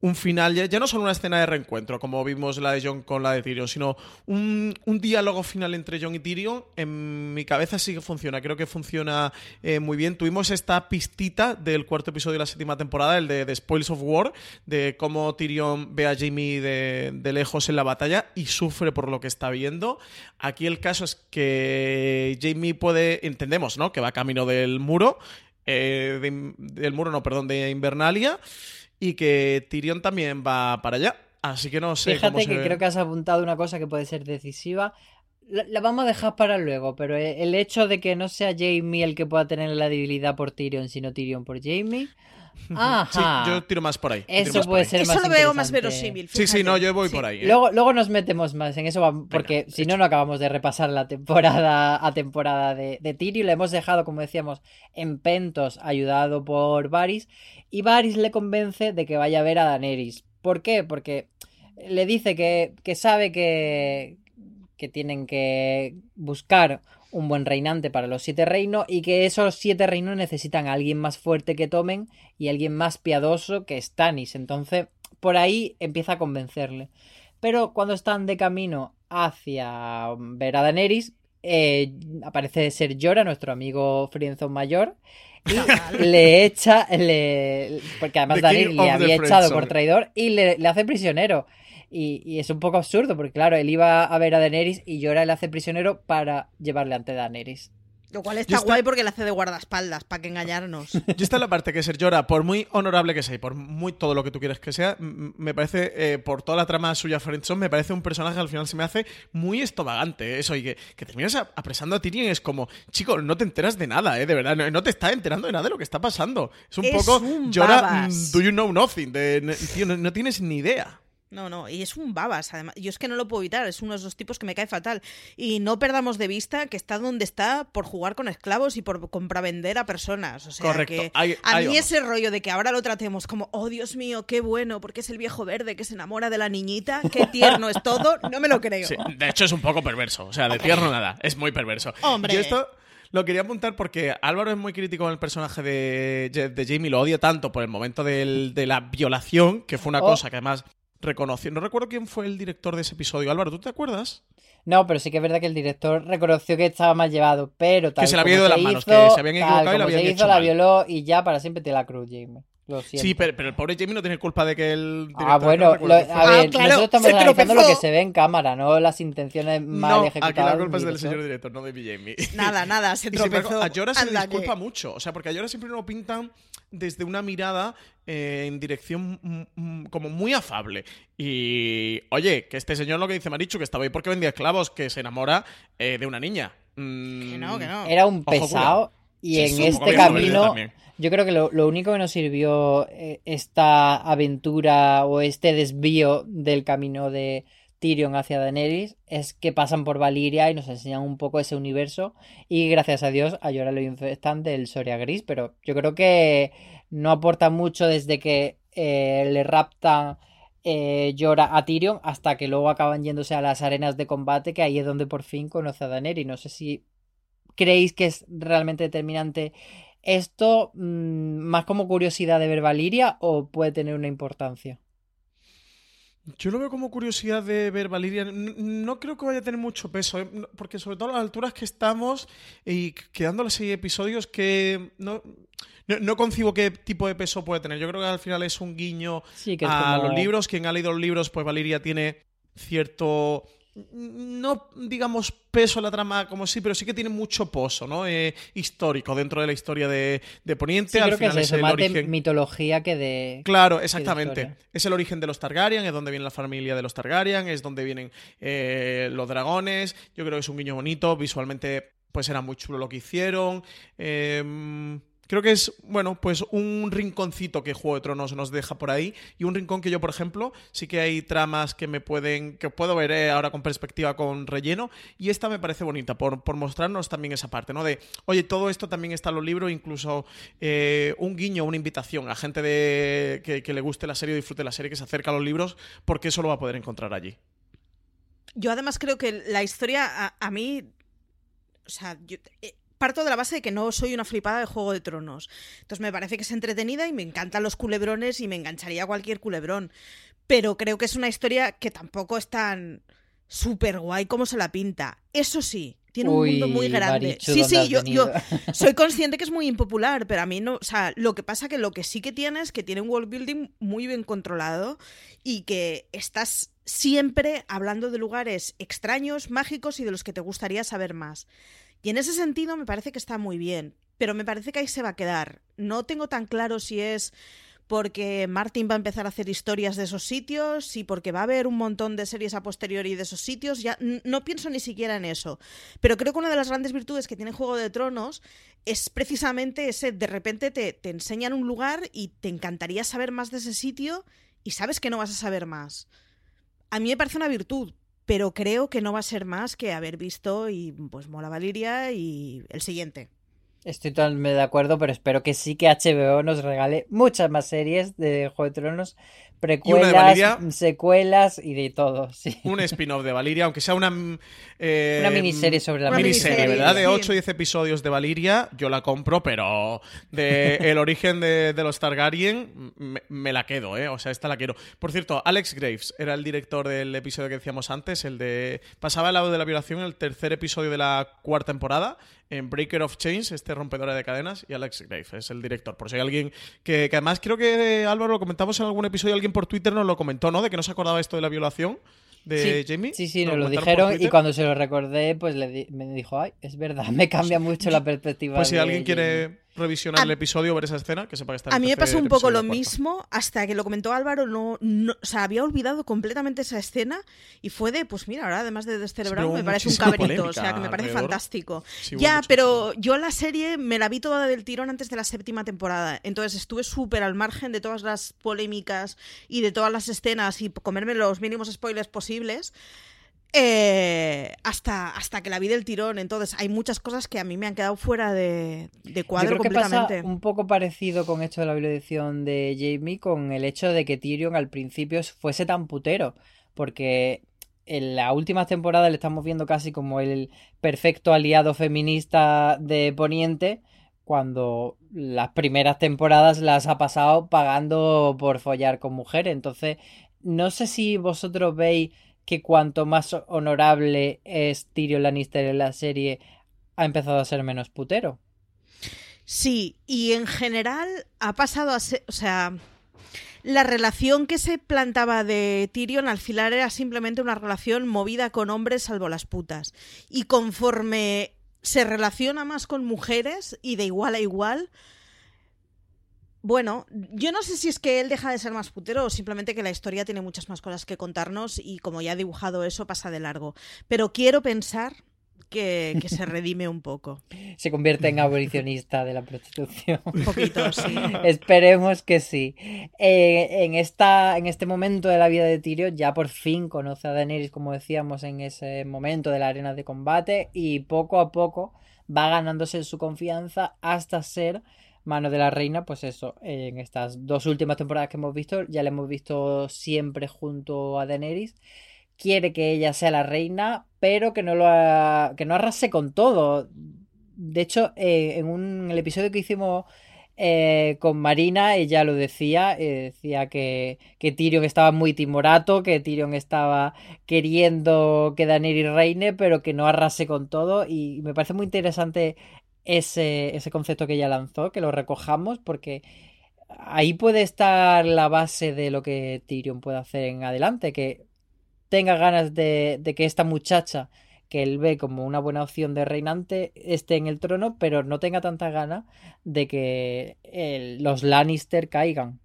un final, ya, ya, no solo una escena de reencuentro, como vimos la de John con la de Tyrion, sino un, un diálogo final entre John y Tyrion, en mi cabeza sí que funciona, creo que funciona eh, muy bien. Tuvimos esta pistita del cuarto episodio de la séptima temporada, el de, de Spoils of War, de cómo Tyrion ve a Jamie de, de, lejos en la batalla y sufre por lo que está viendo. Aquí el caso es que Jamie puede, entendemos, ¿no? Que va camino del muro, eh, de, del muro, no, perdón, de Invernalia y que Tyrion también va para allá. Así que no sé. Fíjate cómo que se... creo que has apuntado una cosa que puede ser decisiva. La, la, vamos a dejar para luego, pero el hecho de que no sea Jamie el que pueda tener la debilidad por Tyrion, sino Tyrion por Jamie. Ajá. Sí, yo tiro más por ahí. Eso puede ser eso más lo veo más verosímil. Sí, sí, no, yo voy sí. por ahí. ¿eh? Luego, luego nos metemos más en eso, porque Venga, si no, no acabamos de repasar la temporada a temporada de, de Tyrion. Le hemos dejado, como decíamos, en Pentos, ayudado por Varys. Y Varys le convence de que vaya a ver a Daenerys. ¿Por qué? Porque le dice que, que sabe que, que tienen que buscar un buen reinante para los siete reinos y que esos siete reinos necesitan a alguien más fuerte que tomen y alguien más piadoso que Stannis. Entonces, por ahí empieza a convencerle. Pero cuando están de camino hacia ver a Daenerys, eh, aparece Ser Jorah, nuestro amigo Frienzon mayor, y le echa, le, porque además Daenerys le había echado por traidor y le, le hace prisionero. Y, y, es un poco absurdo, porque claro, él iba a ver a Daenerys y Jorah le hace prisionero para llevarle ante Daenerys. Lo cual está, está, guay porque le hace de guardaespaldas, para que engañarnos. Yo está en la parte que Ser Jorah, por muy honorable que sea y por muy todo lo que tú quieras que sea, me parece, eh, por toda la trama suya Friendson, me parece un personaje que al final se me hace muy estovagante. Eso, y que, que terminas apresando a Tyrion es como, chico, no te enteras de nada, ¿eh? De verdad, no, no te estás enterando de nada de lo que está pasando. Es un es poco un Jorah, mm, do you know nothing? De, tío, no, no tienes ni idea. No, no, y es un babas, además. Yo es que no lo puedo evitar, es uno de esos tipos que me cae fatal. Y no perdamos de vista que está donde está por jugar con esclavos y por compravender a personas. O sea, Correcto. que Ahí- a ahí mí vamos. ese rollo de que ahora lo tratemos como, oh Dios mío, qué bueno, porque es el viejo verde que se enamora de la niñita, qué tierno es todo, no me lo creo. Sí, de hecho es un poco perverso. O sea, de tierno nada. Es muy perverso. Hombre. Y esto lo quería apuntar porque Álvaro es muy crítico con el personaje de, de Jamie. Lo odia tanto por el momento del- de la violación, que fue una Oh. cosa que además reconoció. No recuerdo quién fue el director de ese episodio. Álvaro, ¿tú te acuerdas? No, pero sí que es verdad que el director reconoció que estaba mal llevado, pero tal se le había ido de las manos, hizo, que se habían tal equivocado y la habían se hecho hizo, la mal. violó y ya para siempre te la cruz, Jamie. Lo siento. Sí, pero, pero el pobre Jamie no tiene culpa de que el director... Ah, bueno, no lo- a ver, Ah, claro, nosotros estamos analizando lo tropezó. que se ve en cámara, no las intenciones mal No, ejecutadas. aquí la culpa es del señor director, no de mi Jamie. Nada, nada, se Y sin embargo, tropezó. a Jorah se le disculpa que- mucho. O sea, porque a siempre lo pintan desde una mirada eh, en dirección como muy afable. Y, oye, que este señor lo que dice Marichu, que estaba ahí porque vendía esclavos, que se enamora eh, de una niña. Mm, Que no, que no. Era un Ojo, pesado y Sí, en sí, este verde camino yo creo que lo, lo único que nos sirvió eh, esta aventura o este desvío del camino de Tyrion hacia Daenerys es que pasan por Valiria y nos enseñan un poco ese universo y gracias a Dios a Jorah lo infestan del Soria Gris, pero yo creo que no aporta mucho desde que eh, le raptan eh, Jorah a Tyrion hasta que luego acaban yéndose a las arenas de combate, que ahí es donde por fin conoce a Daenerys. No sé si creéis que es realmente determinante esto, mm, más como curiosidad de ver Valiria o puede tener una importancia. Yo lo veo como curiosidad de ver Valiria. No creo que vaya a tener mucho peso, ¿eh? Porque sobre todo a las alturas que estamos y quedando los seis episodios que no, no, no concibo qué tipo de peso puede tener. Yo creo que al final es un guiño Sí, a como- los libros. Quien ha leído los libros, pues Valiria tiene cierto no digamos peso en la trama como sí, pero sí que tiene mucho pozo, ¿no? Eh, histórico dentro de la historia de, de Poniente. Sí, al creo que es final el más de origen. mitología que de... Claro, de exactamente. Es el origen de los Targaryen, es donde viene la familia de los Targaryen, es donde vienen eh, los dragones. Yo creo que es un guiño bonito. Visualmente, pues era muy chulo lo que hicieron. Eh, creo que es, bueno, pues un rinconcito que Juego de Tronos nos deja por ahí. Y un rincón que yo, por ejemplo, sí que hay tramas que me pueden. que puedo ver eh, ahora con perspectiva con relleno. Y esta me parece bonita, por, por mostrarnos también esa parte, ¿no? De, oye, todo esto también está en los libros, incluso eh, un guiño, una invitación a gente de, que, le guste la serie o disfrute la serie, que se acerca a los libros, porque eso lo va a poder encontrar allí. Yo además creo que la historia a, a mí, o sea, yo- eh, parto de la base de que no soy una flipada de Juego de Tronos. Entonces me parece que es entretenida y me encantan los culebrones y me engancharía a cualquier culebrón. Pero creo que es una historia que tampoco es tan súper guay como se la pinta. Eso sí, tiene un mundo muy grande. sí, sí, yo, yo, soy consciente que es muy impopular, pero a mí no. O sea, lo que pasa que lo que sí que tiene es que tiene un world building muy bien controlado y que estás siempre hablando de lugares extraños, mágicos y de los que te gustaría saber más. Y en ese sentido me parece que está muy bien, pero me parece que ahí se va a quedar. No tengo tan claro si es porque Martin va a empezar a hacer historias de esos sitios y porque va a haber un montón de series a posteriori de esos sitios, ya no pienso ni siquiera en eso. Pero creo que una de las grandes virtudes que tiene Juego de Tronos es precisamente ese, de repente te, te enseñan un lugar y te encantaría saber más de ese sitio y sabes que no vas a saber más. A mí me parece una virtud, pero creo que no va a ser más que haber visto y pues Mola Valiria y el siguiente. Estoy totalmente de acuerdo, pero espero que sí que HBO nos regale muchas más series de Juego de Tronos, precuelas, secuelas y de todo. Sí. Un spin-off de Valiria, aunque sea una. Eh, una miniserie sobre la una miniserie, ¿verdad? De 8 o 10 episodios de Valiria, yo la compro, pero de el origen de, los Targaryen me, la quedo, ¿eh? O sea, esta la quiero. Por cierto, Alex Graves era el director del episodio que decíamos antes, el de. Pasaba al lado de la violación, el tercer episodio de la cuarta temporada en Breaker of Chains, este rompedora de cadenas, y Alex Grave es el director. Por si hay alguien que, que además creo que Álvaro lo comentamos en algún episodio, alguien por Twitter nos lo comentó, ¿no? De que no se acordaba esto de la violación de sí, Jamie. Sí, sí, nos lo dijeron y cuando se lo recordé, pues le me dijo, ay, es verdad, me cambia mucho la perspectiva. Pues si alguien quiere revisionar el episodio, ver esa escena, que sepa que está A mí me pasó un poco lo mismo, hasta que lo comentó Álvaro, no, no, o sea, había olvidado completamente esa escena y fue de, pues mira, ahora además de descerebrado me parece un cabrito, o sea, que me parece fantástico. ya, pero yo la serie me la vi toda del tirón antes de la séptima temporada, entonces estuve súper al margen de todas las polémicas y de todas las escenas y comerme los mínimos spoilers posibles. Eh, hasta, hasta que la vi del tirón. Entonces, hay muchas cosas que a mí me han quedado fuera de, de cuadro Yo creo Que pasa un poco parecido con esto de la violación de Jamie, con el hecho de que Tyrion al principio fuese tan putero. Porque en la última temporada le estamos viendo casi como el perfecto aliado feminista de Poniente. Cuando las primeras temporadas las ha pasado pagando por follar con mujeres. Entonces, no sé si vosotros veis que cuanto más honorable es Tyrion Lannister en la serie, ha empezado a ser menos putero. Sí, y en general ha pasado a ser, o sea, la relación que se plantaba de Tyrion al final era simplemente una relación movida con hombres salvo las putas. Y conforme se relaciona más con mujeres y de igual a igual, bueno, yo no sé si es que él deja de ser más putero o simplemente que la historia tiene muchas más cosas que contarnos y como ya ha dibujado eso pasa de largo. Pero quiero pensar que, se redime un poco. Se convierte en abolicionista de la prostitución. Un poquito, sí. Esperemos que sí. Eh, en, esta, en este momento de la vida de Tyrion ya por fin conoce a Daenerys, como decíamos, en ese momento de la arena de combate y poco a poco va ganándose su confianza hasta ser mano de la reina, pues eso, en estas dos últimas temporadas que hemos visto, ya la hemos visto siempre junto a Daenerys. Quiere que ella sea la reina, pero que no lo que no arrase con todo. De hecho, eh, en, un, el episodio que hicimos eh, con Marina, ella lo decía, eh, decía que, que, Tyrion estaba muy timorato, que Tyrion estaba queriendo que Daenerys reine, pero que no arrase con todo. Y me parece muy interesante ese, ese concepto que ella lanzó, que lo recojamos, porque ahí puede estar la base de lo que Tyrion puede hacer en adelante, que tenga ganas de, de, que esta muchacha, que él ve como una buena opción de reinante, esté en el trono, pero no tenga tanta gana de que los Lannister caigan.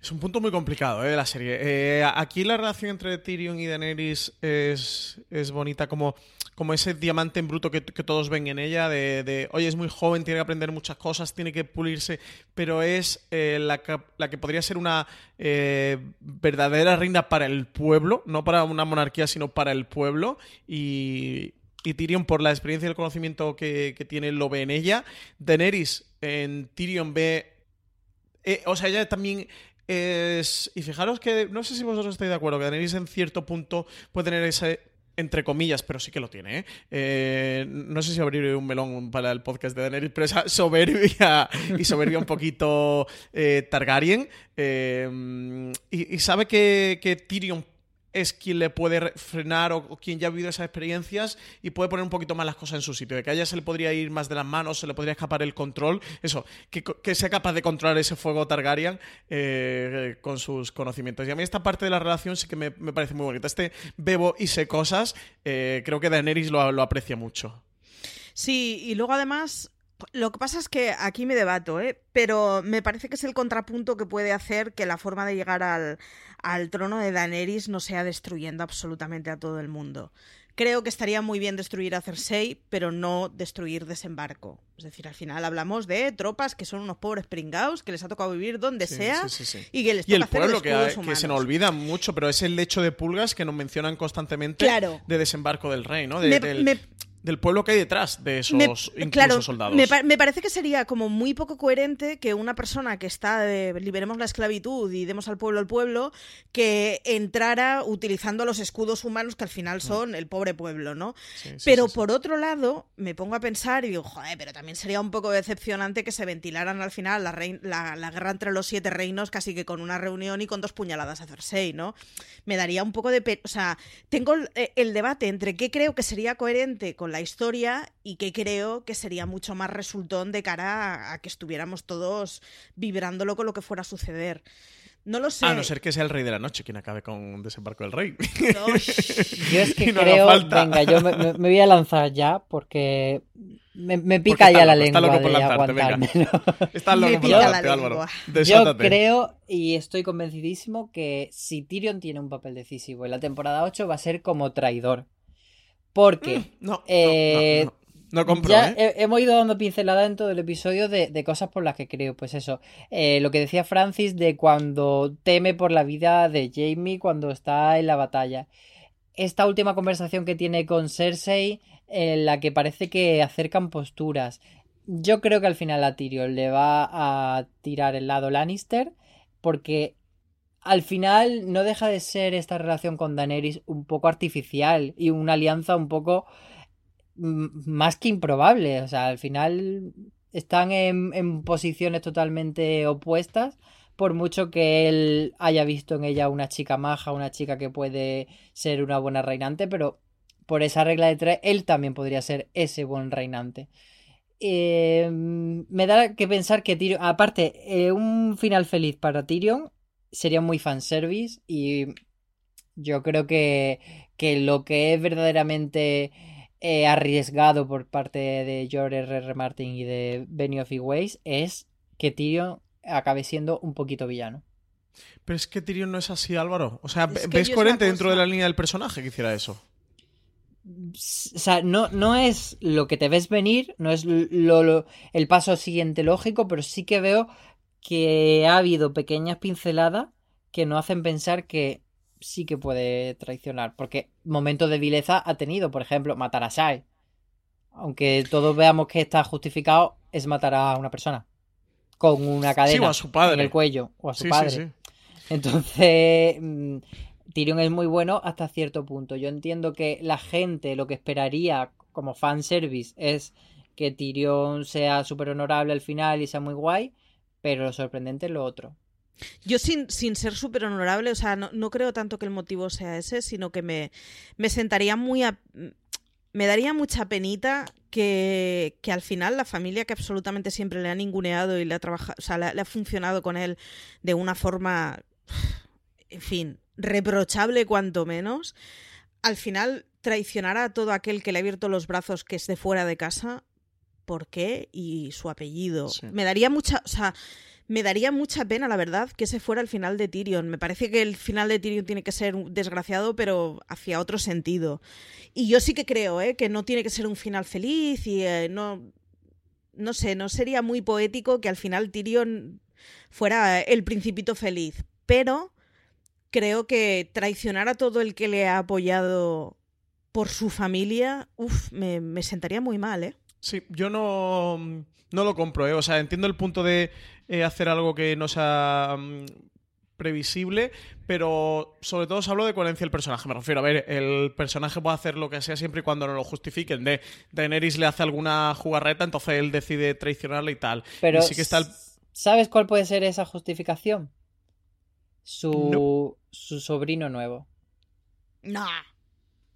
Es un punto muy complicado ¿eh? de la serie. Eh, aquí la relación entre Tyrion y Daenerys es, es bonita como, como ese diamante en bruto que, todos ven en ella, de, oye, es muy joven, tiene que aprender muchas cosas, tiene que pulirse, pero es eh, la, que, podría ser una verdadera reina para el pueblo, no para una monarquía, sino para el pueblo. Y, y Tyrion, por la experiencia y el conocimiento que, que tiene, lo ve en ella. Daenerys en Tyrion ve o sea, ella también es, y fijaros que no sé si vosotros estáis de acuerdo, que Daenerys en cierto punto puede tener ese entre comillas, pero sí que lo tiene. ¿eh? Eh, no sé si abrir un melón para el podcast de Daenerys, pero esa soberbia y soberbia un poquito eh, Targaryen. Y, y, sabe que, que Tyrion es quien le puede frenar o, quien ya ha vivido esas experiencias y puede poner un poquito más las cosas en su sitio. De que a ella se le podría ir más de las manos, se le podría escapar el control. Eso, que, sea capaz de controlar ese fuego Targaryen eh, con sus conocimientos. Y a mí esta parte de la relación sí que me, parece muy bonita. Este bebo y sé cosas, eh, creo que Daenerys lo, lo aprecia mucho. Sí, y luego además lo que pasa es que aquí me debato, ¿eh? pero me parece que es el contrapunto que puede hacer que la forma de llegar al, al trono de Daenerys no sea destruyendo absolutamente a todo el mundo. Creo que estaría muy bien destruir a Cersei, pero no destruir desembarco. Es decir, al final hablamos de tropas que son unos pobres pringados, que les ha tocado vivir donde sea y que les toca y el pueblo que, que, se nos olvida mucho, pero es el lecho de pulgas que nos mencionan constantemente de desembarco del rey, ¿no? De, del pueblo que hay detrás de esos incluso soldados. Me, parece que sería como muy poco coherente que una persona que está de liberemos la esclavitud y demos al pueblo al pueblo, que entrara utilizando los escudos humanos que al final mm. son el pobre pueblo, ¿no? pero por otro lado, me pongo a pensar y digo, joder, pero también sería un poco decepcionante que se ventilaran al final la, la, guerra entre los siete reinos casi que con una reunión y con dos puñaladas a Cersei, ¿no? Me daría un poco de... O sea, tengo el, el debate entre qué creo que sería coherente con la historia y que creo que sería mucho más resultón de cara a, que estuviéramos todos vibrándolo con lo que fuera a suceder. No lo sé. A no ser que sea el rey de la noche quien acabe con Desembarco del Rey. yo es que creo. Venga, yo me, voy a lanzar ya porque me, pica ya la lengua. Está loco por lanzarte, Estás loco por lanzarte, Álvaro. Yo creo y estoy convencidísimo que si Tyrion tiene un papel decisivo en la temporada 8 va a ser como traidor. Porque. Mm, no, eh, no, compro, ya ¿eh? hemos ido dando pincelada en todo el episodio de, cosas por las que creo. Pues eso. Eh, lo que decía Francis de cuando teme por la vida de Jamie cuando está en la batalla. Esta última conversación que tiene con Cersei, en la que parece que acercan posturas. Yo creo que al final a Tyrion le va a tirar el lado Lannister. Porque al final no deja de ser esta relación con Daenerys un poco artificial y una alianza un poco más que improbable. O sea, al final están en, posiciones totalmente opuestas. Por mucho que él haya visto en ella una chica maja, una chica que puede ser una buena reinante, pero por esa regla de tres, él también podría ser ese buen reinante. Eh, me da que pensar que Tyrion, aparte, eh, un final feliz para Tyrion sería muy fanservice y yo creo que, que lo que es verdaderamente eh, arriesgado por parte de George R. R. Martin y de Benioff y Weiss es que Tyrion acabe siendo un poquito villano. Pero es que Tyrion no es así, Álvaro. O sea, ¿ves coherente dentro de la línea del personaje que hiciera eso? O sea, no, no es lo que te ves venir, no es lo, el paso siguiente lógico, pero sí que veo que ha habido pequeñas pinceladas que nos hacen pensar que sí que puede traicionar. Porque momentos de vileza ha tenido, por ejemplo, matar a Sai. Aunque todos veamos que está justificado, es matar a una persona. Con una cadena en el cuello. O a su padre. Entonces, mm, Tyrion es muy bueno hasta cierto punto. Yo entiendo que la gente lo que esperaría como fanservice es que Tyrion sea súper honorable al final y sea muy guay. Pero lo sorprendente es lo otro. Yo sin, sin ser súper honorable, o sea, no, creo tanto que el motivo sea ese, sino que me, me sentaría muy a, me daría mucha penita que, que, al final la familia que absolutamente siempre le ha ninguneado y le ha trabajado, o sea, le, ha funcionado con él de una forma, en fin, reprochable cuanto menos, al final traicionara a todo aquel que le ha abierto los brazos que es de fuera de casa por qué y su apellido. Me daría mucha, o sea, me daría mucha pena, la verdad, que ese fuera el final de Tyrion. Me parece que el final de Tyrion tiene que ser desgraciado, pero hacia otro sentido. Y yo sí que creo, ¿eh? que no tiene que ser un final feliz y eh, no, no sé, no sería muy poético que al final Tyrion fuera el principito feliz. Pero creo que traicionar a todo el que le ha apoyado por su familia, uff, me, me sentaría muy mal, ¿eh? Sí, yo no, no lo compro, ¿eh? O sea, entiendo el punto de eh, hacer algo que no sea mm, previsible, pero sobre todo os hablo de coherencia del personaje. Me refiero a ver, el personaje puede hacer lo que sea siempre y cuando no lo justifiquen. De Daenerys le hace alguna jugarreta, entonces él decide traicionarle y tal. Pero Y sí que está el- ¿sabes cuál puede ser esa justificación? Su, su sobrino nuevo. No.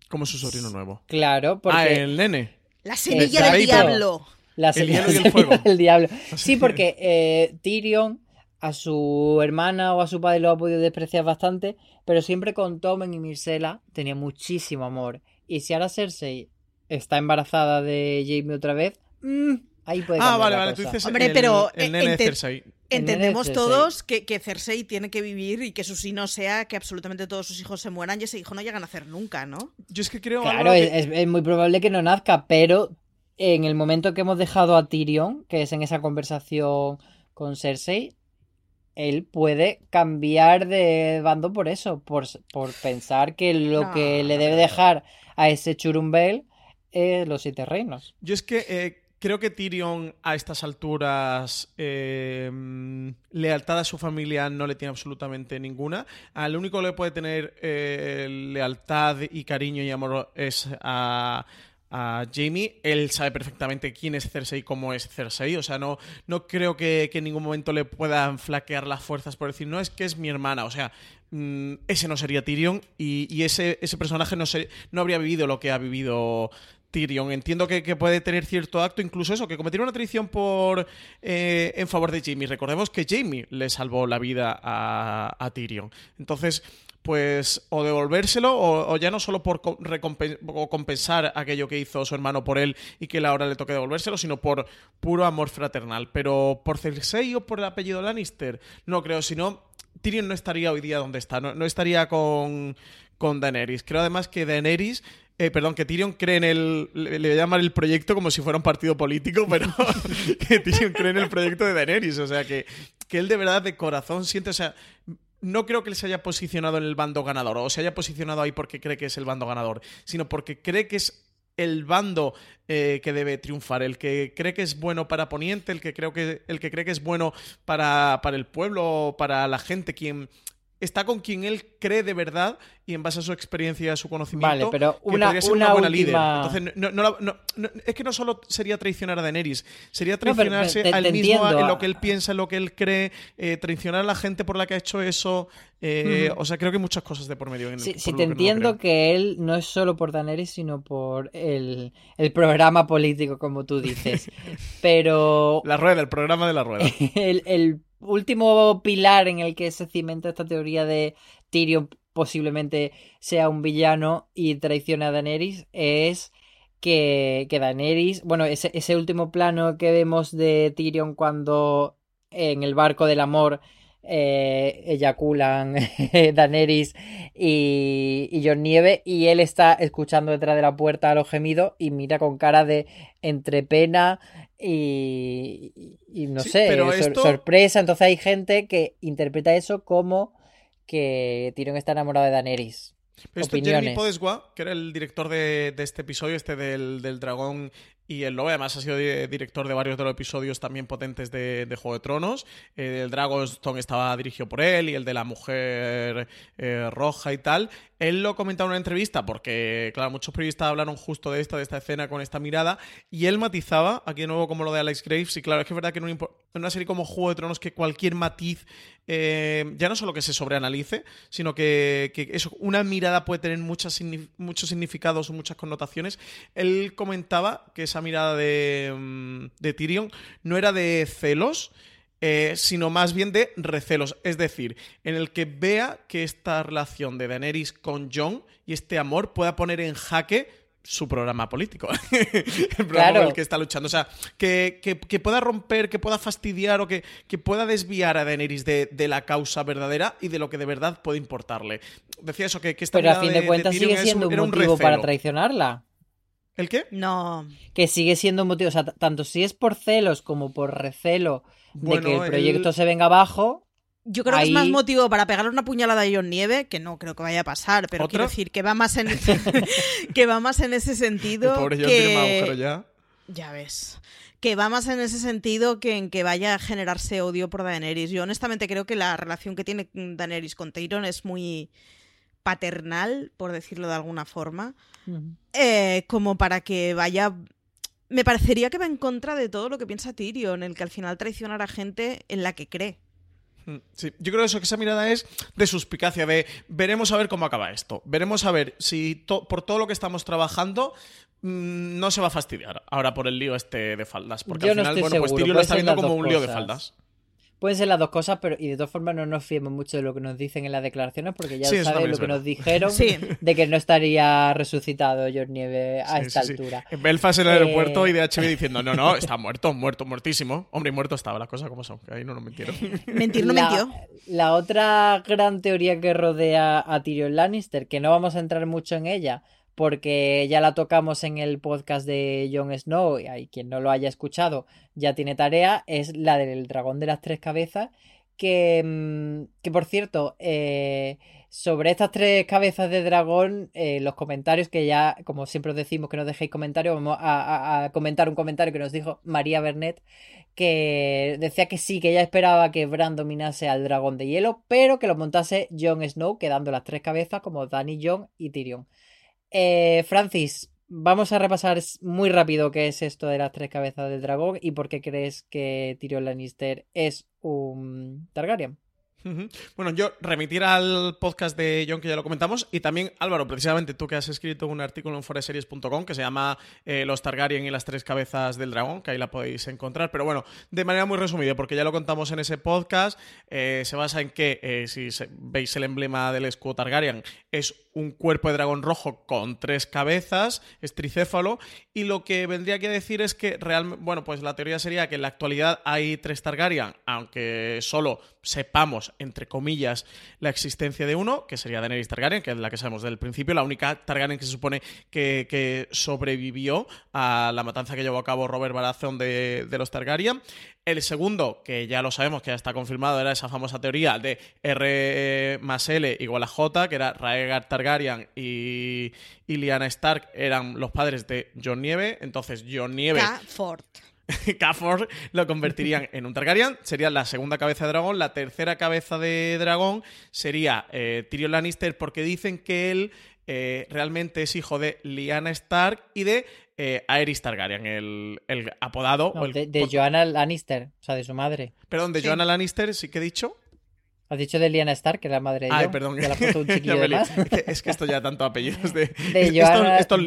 como su sobrino nuevo. Claro, porque Ah, el nene. La semilla del diablo. la semilla fuego. del diablo. Sí, porque eh, Tyrion a su hermana o a su padre lo ha podido despreciar bastante, pero siempre con Tommen y Myrcella tenía muchísimo amor. Y si ahora Cersei está embarazada de Jaime otra vez, mm, ahí puede Ah, vale, la vale. Tú dices Hombre, el, pero, el nene de Cersei. Entendemos Cersei. todos que, que Cersei tiene que vivir y que su sí no sea que absolutamente todos sus hijos se mueran y ese hijo no llega a nacer nunca, ¿no? Yo es que creo Claro, es, que- es- es muy probable que no nazca, pero en el momento que hemos dejado a Tyrion, que es en esa conversación con Cersei, él puede cambiar de bando por eso, por, por pensar que lo No, que le debe dejar a ese churumbel es los siete reinos. Yo es que eh, creo que Tyrion a estas alturas mm, lealtad a su familia no le tiene absolutamente ninguna. Al único que le puede tener eh, lealtad y cariño y amor es a a Jamie, él sabe perfectamente quién es Cersei y cómo es Cersei, o sea, no, no creo que, en ningún momento le puedan flaquear las fuerzas por decir, no, es que es mi hermana, o sea, mm, ese no sería Tyrion y, ese, ese personaje no, se, no habría vivido lo que ha vivido Tyrion. Entiendo que, puede tener cierto acto, incluso eso, que cometer una traición por eh, en favor de Jamie. Recordemos que Jamie le salvó la vida a, Tyrion. Entonces, pues o devolvérselo o, ya no solo por co- recompen- o compensar aquello que hizo su hermano por él y que ahora le toque devolvérselo, sino por puro amor fraternal. Pero por Cersei o por el apellido Lannister, no creo, si no, Tyrion no estaría hoy día donde está, no, no estaría con, con Daenerys. Creo además que Daenerys eh, perdón, que Tyrion cree en el. Le, le voy a llamar el proyecto como si fuera un partido político, pero que Tyrion cree en el proyecto de Daenerys. O sea, que, que él de verdad de corazón siente. O sea, no creo que él se haya posicionado en el bando ganador o se haya posicionado ahí porque cree que es el bando ganador, sino porque cree que es el bando eh, que debe triunfar, el que cree que es bueno para Poniente, el que creo que el que cree que es bueno para, para el pueblo, para la gente, quien está con quien él cree de verdad y en base a su experiencia y a su conocimiento Vale, pero que una- podría ser una una, buena última- líder. Entonces, no- no es que no solo sería traicionar a Daenerys, sería pero traicionarse te- te a él mismo, entiendo. en lo que él piensa, en lo que él cree, eh, traicionar a la gente por la que ha hecho eso. eh, Ujú. O sea, creo que hay muchas cosas de por medio. En el- Sí, por sí te que entiendo que él no es solo por Daenerys, sino por el, el programa político, como tú dices. Pero La rueda, el programa de la rueda. el, el último pilar en el que se cimenta esta teoría de Tyrion posiblemente sea un villano y traicione a Daenerys es que, que Daenerys, bueno, ese, ese último plano que vemos de Tyrion cuando en el barco del amor eh, eyaculan Daenerys y, y Jon Nieve y él está escuchando detrás de la puerta a los gemidos y mira con cara de entre pena y, y- y no Sí, sé, pero sor- esto- sorpresa. Entonces hay gente que interpreta eso como que Tyrion está enamorado de Daenerys. Pero esto Jeremy. Podeswa, que era el director de, de este episodio, este del, del dragón y el lobo, además ha sido di- director de varios de los episodios también potentes de, de Juego de Tronos. Eh, el Dragonstone estaba dirigido por él y el de la mujer eh, roja y tal. Él lo comentaba en una entrevista porque, claro, muchos periodistas hablaron justo de esta, de esta escena con esta mirada y él matizaba, aquí de nuevo como lo de Alex Graves, y claro, es que es verdad que en, una serie como Juego de Tronos que cualquier matiz, eh, ya no solo que se sobreanalice, sino que, eso, una mirada puede tener muchos significados o muchas connotaciones. Él comentaba que esa mirada de, mm, de Tyrion no era de celos, eh, sino más bien de recelos. Es decir, en el que vea que esta relación de Daenerys con Jon y este amor pueda poner en jaque su programa político. el programa Claro. por el que está luchando. O sea, que, que- que pueda romper, que pueda fastidiar o que, que pueda desviar a Daenerys de, de la causa verdadera y de lo que de verdad puede importarle. Decía eso, que, que esta Pero a fin de cuentas sigue siendo un motivo para traicionarla. ¿El qué? No. Que sigue siendo un motivo, o sea, tanto si es por celos como por recelo de que el proyecto se venga abajo. Yo creo que es más motivo para pegarle una puñalada a John Nieve, que no creo que vaya a pasar, pero ¿Otra? quiero decir que va más en que va más en ese El sentido pobre Jon que... tiene ya. Ya ves. Que va más en ese sentido que en que vaya a generarse odio por Daenerys. Yo honestamente creo que la relación que tiene Daenerys con Tyrion es muy paternal, por decirlo de alguna forma, eh, como para que vaya... Me parecería que va en contra de todo lo que piensa Tyrion, el que al final traicionará a gente en la que cree. Mm, Sí, yo creo eso, que esa mirada es de suspicacia, de veremos a ver cómo acaba esto, veremos a ver si to- por todo lo que estamos trabajando mm, no se va a fastidiar ahora por el lío este de faldas, porque Yo al final, bueno, pues Tyrion lo está viendo como un lío de faldas. Pueden ser las dos cosas, pero y de todas formas no nos fiemos mucho de lo que nos dicen en las declaraciones, porque ya Sí, sabes lo que verdad. nos dijeron Sí. de que no estaría resucitado John Nieve a Sí, esta sí, sí. altura. En Belfast en el Eh, aeropuerto y DHB diciendo, no, no, está muerto, muerto, muertísimo. Hombre, y muerto estaba, las cosas como son, que ahí no nos mentieron. Mentir no la, mintió. la otra gran teoría que rodea a Tyrion Lannister, que no vamos a entrar mucho en ella, porque ya la tocamos en el podcast de Jon Snow, y ahí quien no lo haya escuchado ya tiene tarea, es la del dragón de las tres cabezas, que, mm, que por cierto, eh, sobre estas tres cabezas de dragón, eh, los comentarios que ya, como siempre os decimos que no dejéis comentarios, vamos a, comentar un comentario que nos dijo María Bernet, que decía que sí, que ella esperaba que Bran dominase al dragón de hielo, pero que lo montase Jon Snow, quedando las tres cabezas como Dany, Jon y Tyrion. Eh, Francis, vamos a repasar muy rápido qué es esto de las tres cabezas del dragón y por qué crees que Tyrion Lannister es un Targaryen. Bueno, yo remitir al podcast de John que ya lo comentamos y también Álvaro, precisamente tú que has escrito un artículo en foreseries.com que se llama eh, Los Targaryen y las tres cabezas del dragón, que ahí la podéis encontrar, pero bueno, de manera muy resumida, porque ya lo contamos en ese podcast, eh, se basa en que eh, si veis el emblema del escudo Targaryen es un cuerpo de dragón rojo con tres cabezas, es tricéfalo, y lo que vendría a decir es que realmente, bueno, pues la teoría sería que en la actualidad hay tres Targaryen, aunque solo sepamos, entre comillas, la existencia de uno, que sería Daenerys Targaryen, que es la que sabemos desde el principio, la única Targaryen que se supone que, que sobrevivió a la matanza que llevó a cabo Robert Baratheon de, de los Targaryen. El segundo, que ya lo sabemos, que ya está confirmado, era esa famosa teoría de R más L igual a J, que era Raegar Targaryen y, y Stark eran los padres de Jon Nieve. Entonces, Jon Nieve... Caford lo convertirían en un Targaryen, sería la segunda cabeza de dragón, la tercera cabeza de dragón sería eh, Tyrion Lannister porque dicen que él eh, realmente es hijo de Lyanna Stark y de eh, Aerys Targaryen, el, el apodado... No, o el- de, de por- Joanna Lannister, o sea, de su madre. Perdón, de Sí. Joanna Lannister, sí que he dicho. Has dicho de Lyanna Stark, que es la madre de Ay, Jon, perdón. que le ha puesto un chiquillo de más. Es que- Es que esto ya tanto apellidos de... de estos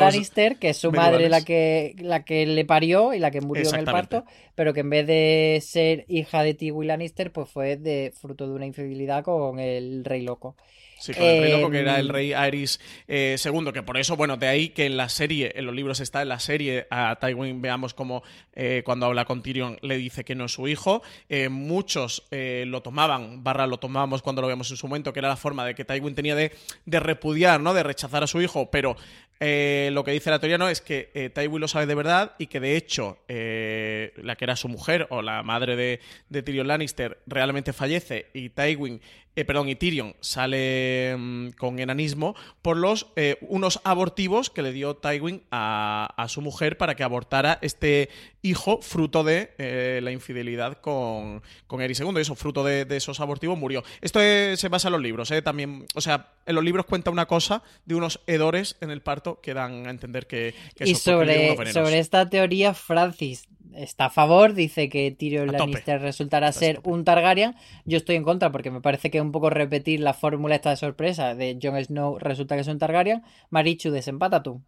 Lannister, que es su madre la que, la que le parió y la que murió en el parto, pero que en vez de ser hija de Tywin Lannister, pues fue de fruto de una infidelidad con el rey loco. Sí, con el rey loco, que era el Em, rey Aerys eh, II, que por eso, bueno, de ahí que en la serie, en los libros está en la serie, a Tywin veamos como eh, cuando habla con Tyrion le dice que no es su hijo. Eh, muchos eh, lo tomaban, barra lo tomábamos cuando lo vemos en su momento, que era la forma de que Tywin tenía de, de repudiar, ¿no? De rechazar a su hijo, pero eh, lo que dice la teoría no es que Tywin lo sabe de verdad y que de hecho la que era su mujer o la madre de, de Tyrion Lannister realmente fallece y Tywin, eh, perdón, y Tyrion sale mm, con enanismo por los eh, unos abortivos que le dio Tywin a, a su mujer para que abortara este hijo fruto de eh, la infidelidad con, con Eri II. Y eso, fruto de, de esos abortivos, murió. Esto se basa en los libros, eh, también. O sea, en los libros cuenta una cosa de unos hedores en el parto que dan a entender que, que Y sobre, sobre esta teoría, Francis está a favor, dice que Tyrion. Lannister resultará ser un Targaryen. Yo estoy en contra porque me parece que es un poco repetir la fórmula esta de sorpresa de Jon Snow resulta que es un Targaryen. Marichu, desempata tú.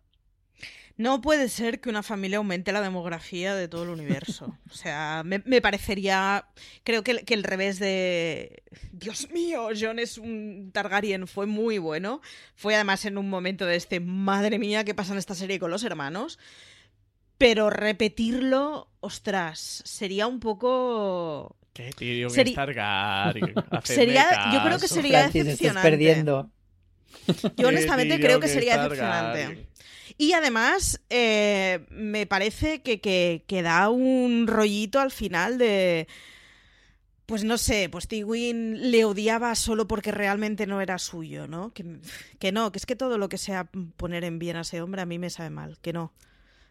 No puede ser que una familia aumente la demografía de todo el universo. O sea, me, me parecería. Creo que, el- que el revés de. Dios mío, John es un Targaryen fue muy bueno. Fue además en un momento de este. Madre mía, ¿qué pasa en esta serie con los hermanos? Pero repetirlo, ostras, sería un poco. Que Tyrion Seri- es Targaryen. hacedme Sería- yo creo que caso. sería Francis, estás decepcionante. perdiendo. Yo honestamente creo que es sería decepcionante. Y además, eh, me parece que, que, que da un rollito al final de. Pues no sé, pues Tywin le odiaba solo porque realmente no era suyo, ¿no? Que, que no, que es que todo lo que sea poner en bien a ese hombre a mí me sabe mal, que no.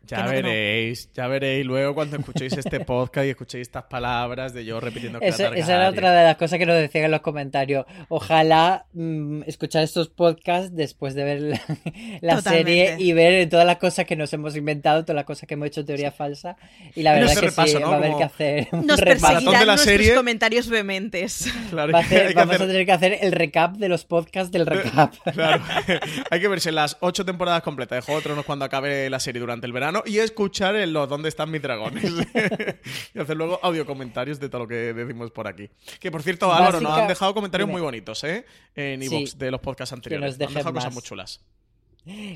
Ya no, que no. veréis, ya veréis luego cuando escuchéis este podcast y escuchéis estas palabras de yo repitiendo que Esa, era esa era Targaryen. otra de las cosas que nos decían en los comentarios. Ojalá mm, escuchar estos podcasts después de ver la, la serie y ver todas las cosas que nos hemos inventado, todas las cosas que hemos hecho teoría falsa. Y la verdad es que repaso, sí, ¿no? va a haber que hacer un Nos de la serie. comentarios vehementes. Claro, Va a hacer- vamos hacer- a tener que hacer el recap de los podcasts del recap. Claro, hay que verse las ocho temporadas completas de Juego de Tronos cuando acabe la serie durante el verano y escuchar en los ¿Dónde están mis dragones? y hacer luego audio comentarios de todo lo que decimos por aquí. Que por cierto, Álvaro, nos han dejado comentarios muy bonitos, ¿eh? En Sí. de los podcasts anteriores. nos han cosas muy chulas.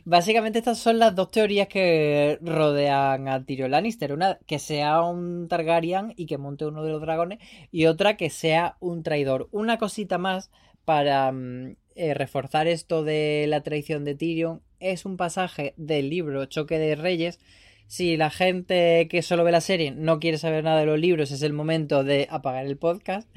Básicamente estas son las dos teorías que rodean a Tyrion Lannister. Una que sea un Targaryen y que monte uno de los dragones y otra que sea un traidor. Una cosita más para mm, eh, reforzar esto de la traición de Tyrion es un pasaje del libro Choque de Reyes. Si la gente que solo ve la serie no quiere saber nada de los libros, es el momento de apagar el podcast.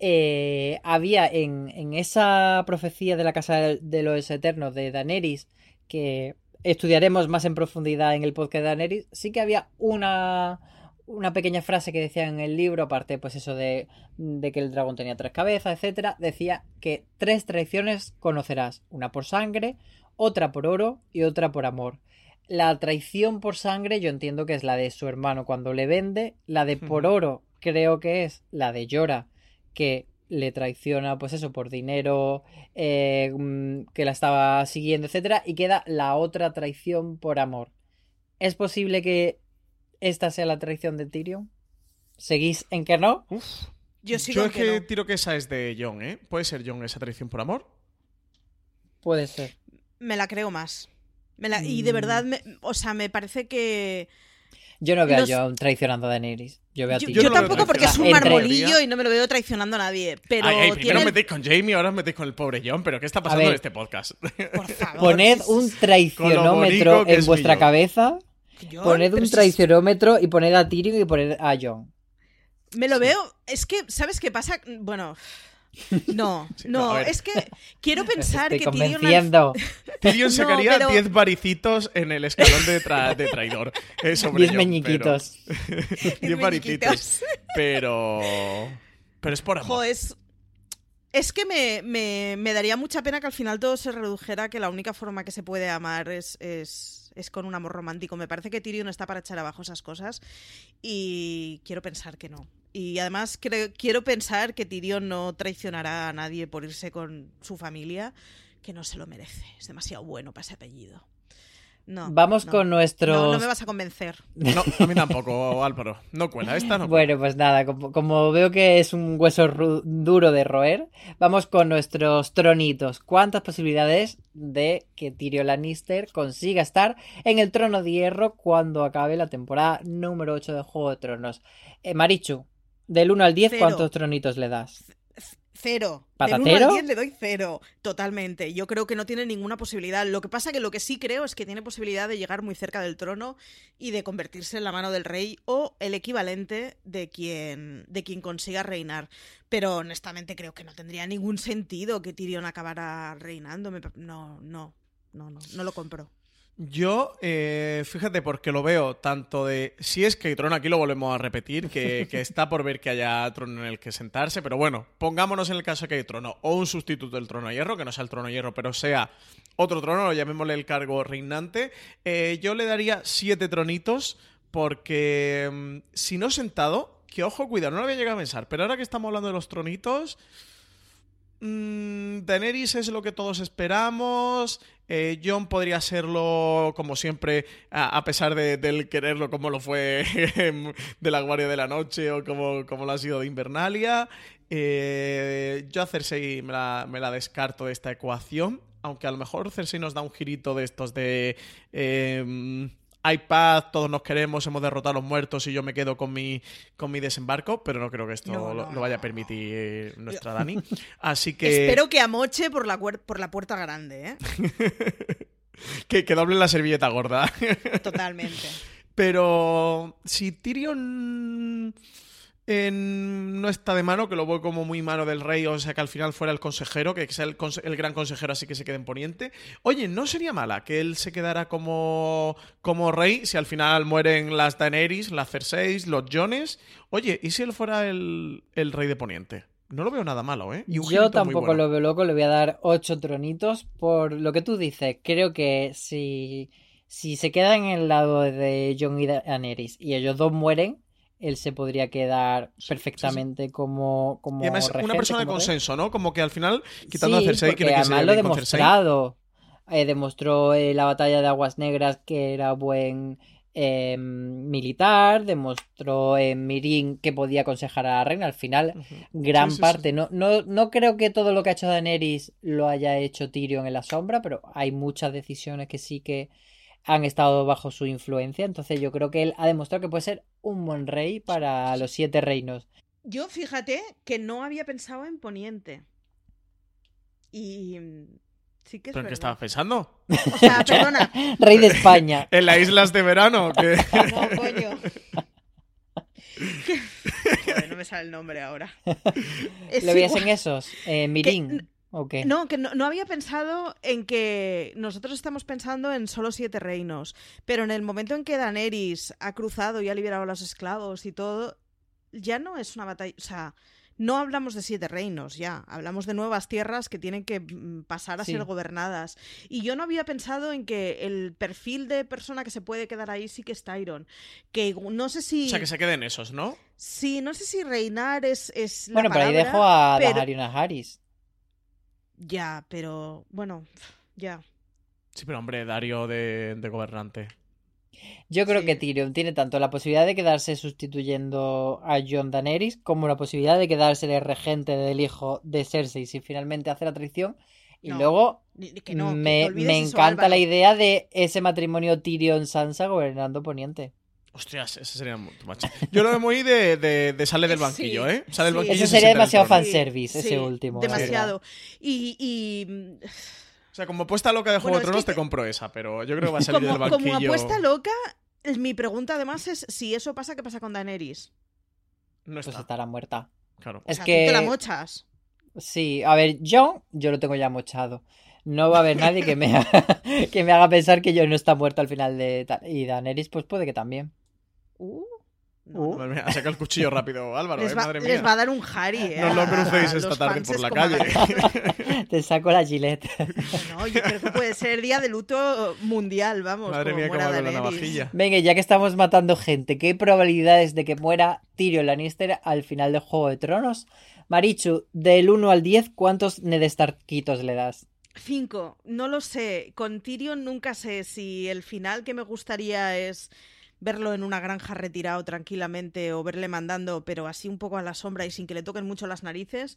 Eh, había en, en esa profecía de la Casa de- los Eternos de Daenerys que estudiaremos más en profundidad en el podcast de Daenerys, sí que había una, una pequeña frase que decía en el libro, aparte pues eso de, de que el dragón tenía tres cabezas, etcétera, decía que tres traiciones conocerás, una por sangre, otra por oro y otra por amor. La traición por sangre yo entiendo que es la de su hermano cuando le vende, la de por oro creo que es la de Llora que le traiciona pues eso por dinero eh, mm, que la estaba siguiendo, etcétera, y queda la otra traición por amor. ¿Es posible que esta sea la traición de Tyrion? ¿Seguís en que no? Uf. Yo sigo Yo es que que no. tiro que esa es de John, ¿eh? ¿Puede ser John esa traición por amor? Puede ser. Me la creo más. Me la- Y de Mm. verdad, me- o sea, me parece que... Yo no veo Los- a Jon traicionando a Daenerys. Yo veo a Yo, Tyrion. yo no veo tampoco porque es un marmolillo y no me lo veo traicionando a nadie. Pero Ay, ay, primero tiene... os metéis con Jamie, ahora os metéis con el pobre John, pero ¿qué está pasando ver. en este podcast? Por favor. Poned un traicionómetro en es vuestra cabeza. Poned pero un si- traicionómetro y poned a Tyrion y poned a Jon. Me lo veo. Es que, ¿sabes qué pasa? Bueno. No, no, no, es que quiero pensar Estoy que Tyrion. Tyrion No, sacaría pero- 10 varicitos en el escalón de, tra- de traidor. eh, sobre Diez Jon, meñiquitos. pero- 10 meñiquitos. varicitos. Pero. Pero es por amor. Jo, es, es que me, me- me daría mucha pena que al final todo se redujera que la única forma que se puede amar es, es, es con un amor romántico. Me parece que Tyrion está para echar abajo esas cosas y quiero pensar que no. Y además creo- quiero pensar que Tyrion no traicionará a nadie por irse con su familia, que no se lo merece. Es demasiado bueno para ese apellido. No, Vamos no. con nuestros. No, no me vas a convencer. No, a mí tampoco, Álvaro. No cuela, esta no cuela. Bueno, pues nada, como, como veo que es un hueso duro de roer, vamos con nuestros tronitos. ¿Cuántas posibilidades de que Tyrion Lannister consiga estar en el trono de hierro cuando acabe la temporada número 8 de Juego de Tronos? Eh, Marichu, del 1 al 10, Cero. ¿cuántos tronitos le das? Cero. Del 1 ¿Patatero? al 10 le doy cero. Totalmente. Yo creo que no tiene ninguna posibilidad. Lo que pasa que lo que sí creo es que tiene posibilidad de llegar muy cerca del trono y de convertirse en la mano del rey o el equivalente de quien, de quien consiga reinar. Pero honestamente creo que no tendría ningún sentido que Tyrion acabara reinando. No, no, no, no, no lo compro. Yo, eh, fíjate, porque lo veo tanto de. Si es que hay trono, aquí lo volvemos a repetir, que, que está por ver que haya trono en el que sentarse, pero bueno, pongámonos en el caso de que hay trono, o un sustituto del trono de hierro, que no sea el trono de hierro, pero sea otro trono, llamémosle el cargo reinante. eh, yo le daría siete tronitos, porque mm, si no sentado, que ojo, cuidado, no lo había llegado a pensar, pero ahora que estamos hablando de los tronitos. Mm, Daenerys es lo que todos esperamos. Eh, Jon podría serlo, como siempre, a, pesar de, del quererlo, como lo fue de la Guardia de la Noche o como, lo ha sido de Invernalia. Eh, yo a Cersei me la, descarto de esta ecuación. Aunque a lo mejor Cersei nos da un girito de estos de. eh, hay paz, todos nos queremos, hemos derrotado a los muertos y yo me quedo con mi, con mi desembarco, pero no creo que esto No, lo, no, lo vaya a no. permitir nuestra Dani. Así que, Espero que amoche por la, por la puerta grande, ¿eh? que, que doble la servilleta gorda. Totalmente. Pero si Tyrion en- no está de mano, que lo veo como muy mano del rey, o sea que al final fuera el consejero, que sea el, conse- el gran consejero así que se quede en Poniente. Oye, ¿no sería mala que él se quedara como, como rey si al final mueren las Daenerys, las Cerseis, los Jones? Oye, ¿y si él fuera el, el rey de Poniente? No lo veo nada malo, ¿eh? Y Yo tampoco bueno. lo veo loco, le voy a dar ocho tronitos por lo que tú dices. Creo que si, si se queda en el lado de Jon y Daenerys y ellos dos mueren, él se podría quedar perfectamente como, como Y además, una persona de rey. consenso, ¿no? Como que al final, quitando a Cersei, quiere que se además lo Cersei. demostrado. Eh, demostró eh, la batalla de Aguas Negras que era buen eh, militar, demostró en Mirin que podía aconsejar a la reina. Al final, gran parte. No, no, no creo que todo lo que ha hecho Daenerys lo haya hecho Tyrion en la sombra, pero hay muchas decisiones que sí que han estado bajo su influencia. Entonces yo creo que él ha demostrado que puede ser un buen rey para los siete reinos. Yo fíjate que no había pensado en Poniente. Y sí que es ¿Pero en qué estabas pensando? O sea, perdona. Rey de España. En las islas de verano. Que... No, coño. Joder, no me sale el nombre ahora. Es ¿Lo veías en esos? Eh, Mirin. ¿O qué? No, que no, no había pensado en que nosotros estamos pensando en solo siete reinos, pero en el momento en que Daenerys ha cruzado y ha liberado a los esclavos y todo, ya no es una batalla, o sea, no hablamos de siete reinos ya, hablamos de nuevas tierras que tienen que mm, pasar a Sí. ser gobernadas. Y yo no había pensado en que el perfil de persona que se puede quedar ahí sí que es Tyron, que no sé si... O sea, que se queden esos, ¿no? Sí, no sé si reinar es, es la Bueno, pero ahí dejo a pero- Harris. Ya, pero bueno, ya. Sí, pero hombre, Dario de, de gobernante. Yo creo Sí. que Tyrion tiene tanto la posibilidad de quedarse sustituyendo a Jon Daenerys como la posibilidad de quedarse de regente del hijo de Cersei si finalmente hace la traición. Y No, luego que no, que me, me eso, encanta la idea de ese matrimonio Tyrion-Sansa gobernando Poniente. Hostias, ese sería muy macho. Yo lo veo muy de, de, de sale del banquillo, Sí, ¿eh? Sale del sí. banquillo y Eso se sería demasiado fanservice, ese último, Demasiado. Y, y, O sea, como puesta loca de Juego Bueno, de es Tronos que te compro esa, pero yo creo que va a salir como, del como banquillo. apuesta loca, mi pregunta además es si eso pasa, ¿qué pasa con Daenerys? No Pues está. estará muerta. Claro. O Es sea, que- tú te la mochas. Sí, a ver, yo, yo lo tengo ya mochado. No va a haber nadie que me haga, que me haga pensar que yo no está muerto al final de. Y Daenerys, pues puede que también. Uh, no. Uh. Saca el cuchillo rápido, Álvaro, Les, eh, va, madre mía. les va a dar un Harry, eh, No lo a- crucéis a esta tarde por la calle. Te saco la gilet. No, yo creo que puede ser día de luto mundial, vamos. Madre como mía, cómo la navajilla. Venga, ya que estamos matando gente, ¿qué probabilidades de que muera Tyrion Lannister al final de Juego de Tronos? Marichu, del 1 al 10, ¿cuántos Ned Starkitos le das? Cinco, no lo sé. Con Tyrion nunca sé si el final que me gustaría es verlo en una granja retirado tranquilamente o verle mandando, pero así un poco a la sombra y sin que le toquen mucho las narices,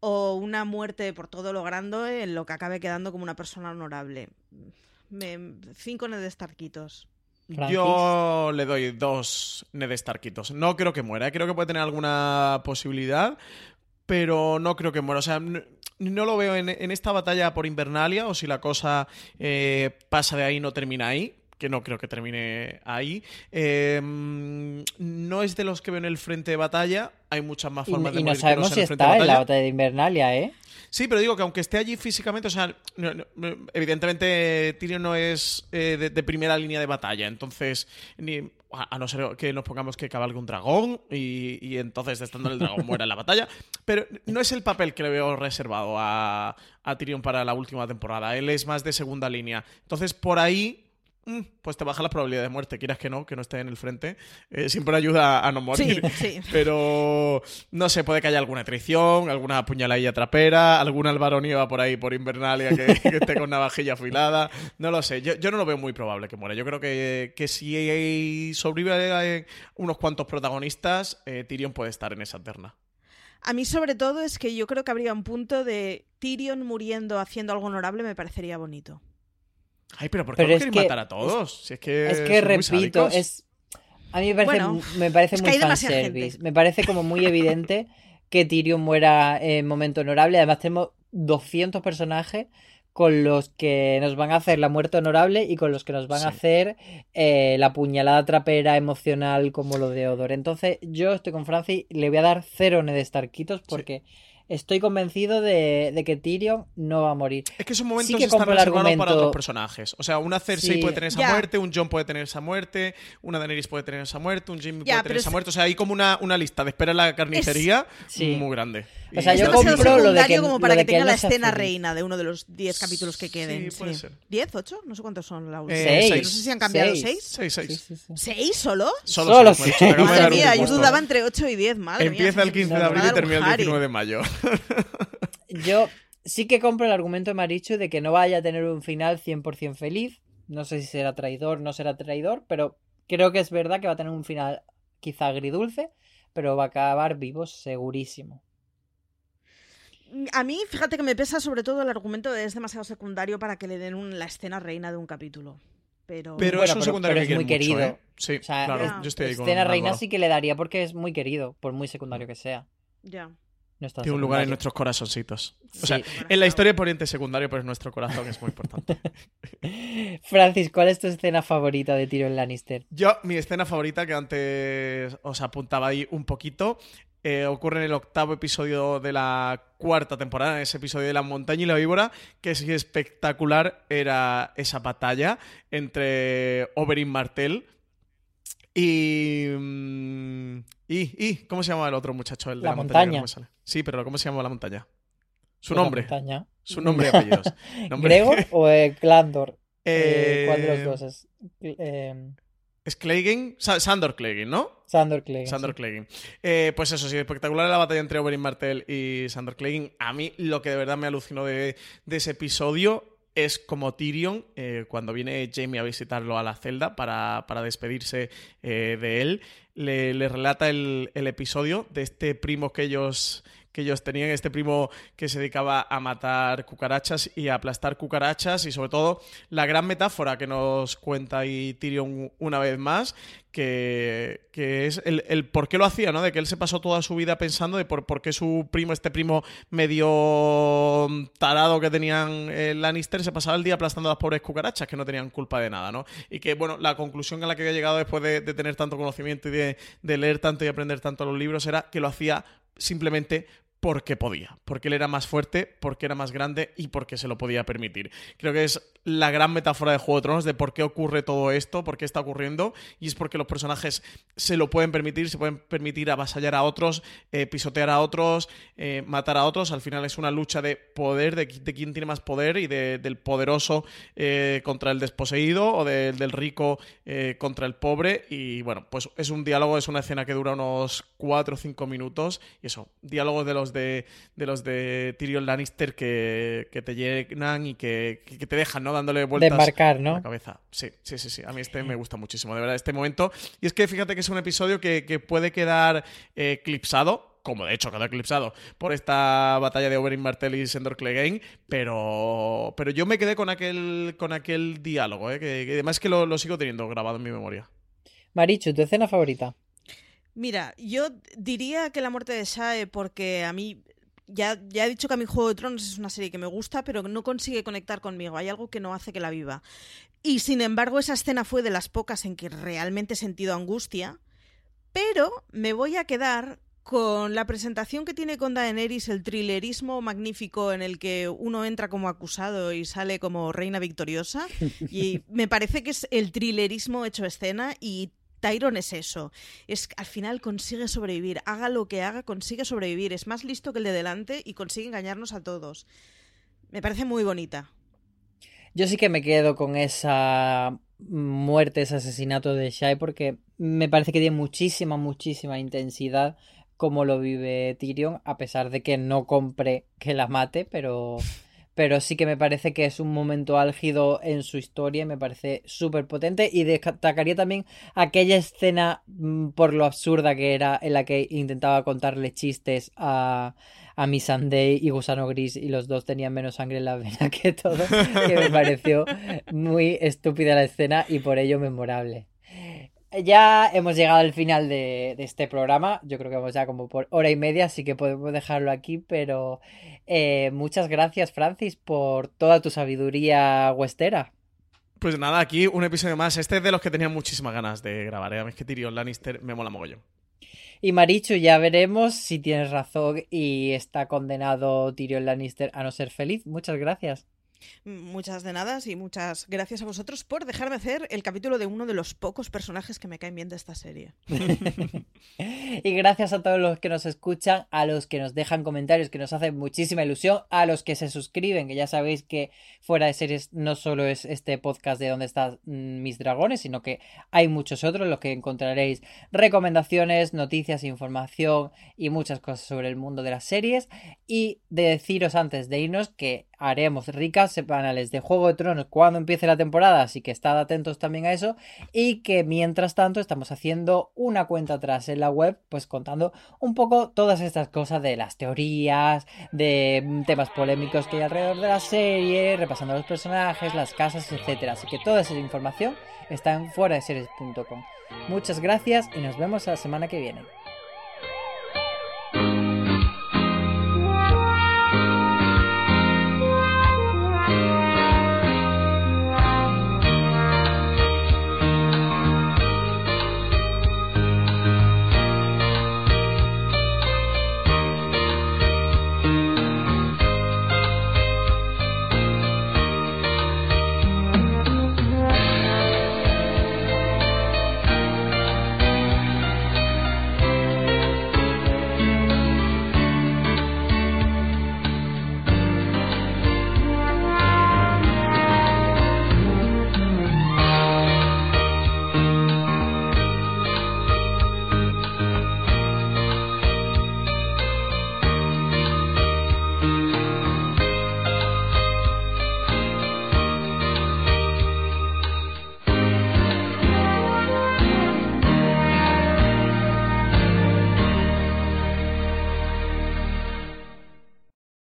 o una muerte por todo lo grande en lo que acabe quedando como una persona honorable. Me... Cinco Ned Starkitos. Francis. Yo le doy dos Ned Starkitos. No creo que muera, creo que puede tener alguna posibilidad, pero no creo que muera. O sea, no lo veo en, en esta batalla por Invernalia, o si la cosa eh, pasa de ahí no termina ahí. Que no creo que termine ahí. Eh, mm, no es de los que veo en el frente de batalla. Hay muchas más Y, formas de y no morir que sabemos no si en el frente de está en la batalla. de Invernalia, ¿eh? Sí, pero digo que aunque esté allí físicamente, o sea, no- no- evidentemente Tyrion no es eh, de, de primera línea de batalla, entonces, ni, a, no ser que nos pongamos que cabalgue un dragón y, y entonces estando el dragón muera en la batalla, pero no es el papel que le veo reservado a, a Tyrion para la última temporada, él es más de segunda línea, entonces por ahí... mm, Pues te baja la probabilidad de muerte, quieras que no, que no esté en el frente. Eh, siempre ayuda a no morir. Sí, sí. Pero no sé, puede que haya alguna traición, alguna puñaladilla trapera, algún Álvaro Nieva por ahí por Invernalia que, que esté con navajilla afilada. No lo sé, yo, yo no lo veo muy probable que muera. Yo creo que, que si sobrevive eh, unos cuantos protagonistas, eh, Tyrion puede estar en esa terna. A mí sobre todo es que yo creo que habría un punto de Tyrion muriendo haciendo algo honorable me parecería bonito. Ay, pero ¿por qué Pero no es que- matar a todos? si es que, Es repito, es. A mí me parece, Bueno, me parece es que muy fanservice. gente. Me parece como muy evidente que Tyrion muera en momento honorable. Además, tenemos 200 personajes con los que nos van a hacer la muerte honorable y con los que nos van a hacer eh, la puñalada trapera emocional como lo de Odor. Entonces, yo estoy con Francis, le voy a dar cero Ned Starkitos porque estoy convencido de, de que Tyrion no va a morir. Es que esos momentos Sí que están reservados para argumento. otros personajes. O sea, una Cersei Sí. puede tener esa Ya. muerte, un Jon puede tener esa muerte, una Daenerys puede tener esa muerte, un Jimmy Ya, puede tener esa es- muerte. O sea, hay como una, una lista de espera en la carnicería Sí. muy grande. O sea, Y yo Es compro lo de que- como para lo de que que tenga la escena feliz. reina de uno de los 10 capítulos que Sí, queden. puede ser. ¿10? ¿8? No sé cuántos son la última. Eh, Seis. seis. No sé si han cambiado Seis. 6. Seis, seis. Sí, sí, sí. ¿6 solo? Solo, Solo seis, seis. macho, te acabo de Madre dar un mía, yo impuesto. dudaba entre 8 y 10. Madre Empieza el 15 de abril y termina el Harry. 19 de mayo. Yo sí que compro el argumento de Marichu de que no vaya a tener un final 100% feliz. No sé si será traidor, no será traidor, pero creo que es verdad que va a tener un final quizá agridulce, pero va a acabar vivo segurísimo. A mí, fíjate que me pesa sobre todo el argumento de es demasiado secundario para que le den un- la escena reina de un capítulo. Pero, Pero Bueno, es un pero- secundario pero que es muy mucho, querido. ¿eh? Sí, O sea, claro, Ya. yo estoy ahí con Escena reina sí que le daría porque es muy querido, por muy secundario que sea. ya. No Tiene un lugar en nuestros corazoncitos. O Sí. sea, en la historia poniente secundario, pero es nuestro corazón, es muy importante. Francis, ¿cuál es tu escena favorita de Tyrion Lannister? Yo, mi escena favorita, que antes os apuntaba ahí un poquito, eh, ocurre en el octavo episodio de la cuarta temporada, en ese episodio de La montaña y la víbora, que es espectacular era esa batalla entre Oberyn Martell y, mm, y... y- ¿Cómo se llama el otro muchacho? El de La la, montaña. montaña. Sí, pero ¿cómo se llama la montaña? Su nombre. montaña. Su nombre y apellidos. Nombre- ¿Gregor o eh, Glandor? Eh, ¿Cuál de los dos es? Eh, Es Clegane, Sa- Sandor Clegane, ¿no? Sandor Clegane. Sandor sí. Clegane. Eh, pues eso, sí, espectacular la batalla entre Oberyn Martell y Sandor Clegane. A mí lo que de verdad me alucinó de, de ese episodio es como Tyrion, eh, cuando viene Jamie a visitarlo a la celda para, para despedirse eh, de él, le, le relata el, el episodio de este primo que ellos que ellos tenían, este primo que se dedicaba a matar cucarachas y a aplastar cucarachas y sobre todo la gran metáfora que nos cuenta ahí Tyrion una vez más, que, que es el, el por qué lo hacía, ¿no? De que él se pasó toda su vida pensando de por, por qué su primo, este primo medio tarado que tenían eh, Lannister, se pasaba el día aplastando a las pobres cucarachas que no tenían culpa de nada, ¿no? Y que, bueno, la conclusión a la que había llegado después de, de tener tanto conocimiento y de, de leer tanto y aprender tanto los libros era que lo hacía simplemente porque podía, porque él era más fuerte, porque era más grande y porque se lo podía permitir. Creo que es la gran metáfora de Juego de Tronos de por qué ocurre todo esto, por qué está ocurriendo, y es porque los personajes se lo pueden permitir, se pueden permitir avasallar a otros, eh, pisotear a otros, eh, matar a otros. Al final es una lucha de poder, de, de quién tiene más poder y de- del poderoso eh, contra el desposeído o de- del rico contra el pobre. Y bueno, pues es un diálogo, es una escena que dura unos 4 o 5 minutos. Y eso, diálogos de los de, de los de Tyrion Lannister que, que te llenan y que, que te dejan, ¿no? Dándole vueltas embarcar, a ¿no? la cabeza. Sí, sí, sí, sí. A mí este me gusta muchísimo, de verdad, este momento. Y es que fíjate que es un episodio que, que puede quedar eh, eclipsado, como de hecho quedó eclipsado, por esta batalla de Oberyn Martell y Sandor Clegane, pero, pero yo me quedé con aquel, con aquel diálogo, ¿eh? que, que además que lo, lo sigo teniendo grabado en mi memoria. Marichu, ¿tu escena favorita? Mira, yo diría que la muerte de Shae, porque a mí. Ya, ya he dicho que a mi Juego de Tronos es una serie que me gusta, pero no consigue conectar conmigo. Hay algo que no hace que la viva. Y sin embargo, esa escena fue de las pocas en que realmente he sentido angustia. Pero me voy a quedar con la presentación que tiene con Daenerys, el thrillerismo magnífico en el que uno entra como acusado y sale como reina victoriosa. Y me parece que es el thrillerismo hecho escena y Tyron es eso. Es al final consigue sobrevivir. Haga lo que haga, consigue sobrevivir. Es más listo que el de delante y consigue engañarnos a todos. Me parece muy bonita. Yo sí que me quedo con esa muerte, ese asesinato de Shai, porque me parece que tiene muchísima, muchísima intensidad como lo vive Tyrion, a pesar de que no compre que la mate, pero, pero sí que me parece que es un momento álgido en su historia y me parece súper potente. Y destacaría también aquella escena, mm, por lo absurda que era, en la que intentaba contarle chistes a, a Sunday y Gusano Gris y los dos tenían menos sangre en la vena que todo, que me pareció muy estúpida la escena y por ello memorable. Ya hemos llegado al final de, de, este programa. Yo creo que vamos ya como por hora y media, así que podemos dejarlo aquí. Pero eh, muchas gracias, Francis, por toda tu sabiduría huestera. Pues nada, aquí un episodio más. Este es de los que tenía muchísimas ganas de grabar. ¿eh? Es que Tyrion Lannister me mola mogollón. Y Marichu, ya veremos si tienes razón y está condenado Tyrion Lannister a no ser feliz. Muchas gracias. Muchas de nada y muchas gracias a vosotros por dejarme hacer el capítulo de uno de los pocos personajes que me caen bien de esta serie. y gracias a todos los que nos escuchan, a los que nos dejan comentarios, que nos hacen muchísima ilusión, a los que se suscriben, que ya sabéis que fuera de series no solo es este podcast de donde están mis dragones, sino que hay muchos otros, los que encontraréis recomendaciones, noticias, información y muchas cosas sobre el mundo de las series. Y de deciros antes de irnos que haremos ricas semanales de Juego de Tronos cuando empiece la temporada, así que estad atentos también a eso. Y que mientras tanto estamos haciendo una cuenta atrás en la web, pues contando un poco todas estas cosas de las teorías, de temas polémicos que hay alrededor de la serie, repasando los personajes, las casas, etcétera. Así que toda esa información está en fuera de series.com. Muchas gracias y nos vemos la semana que viene.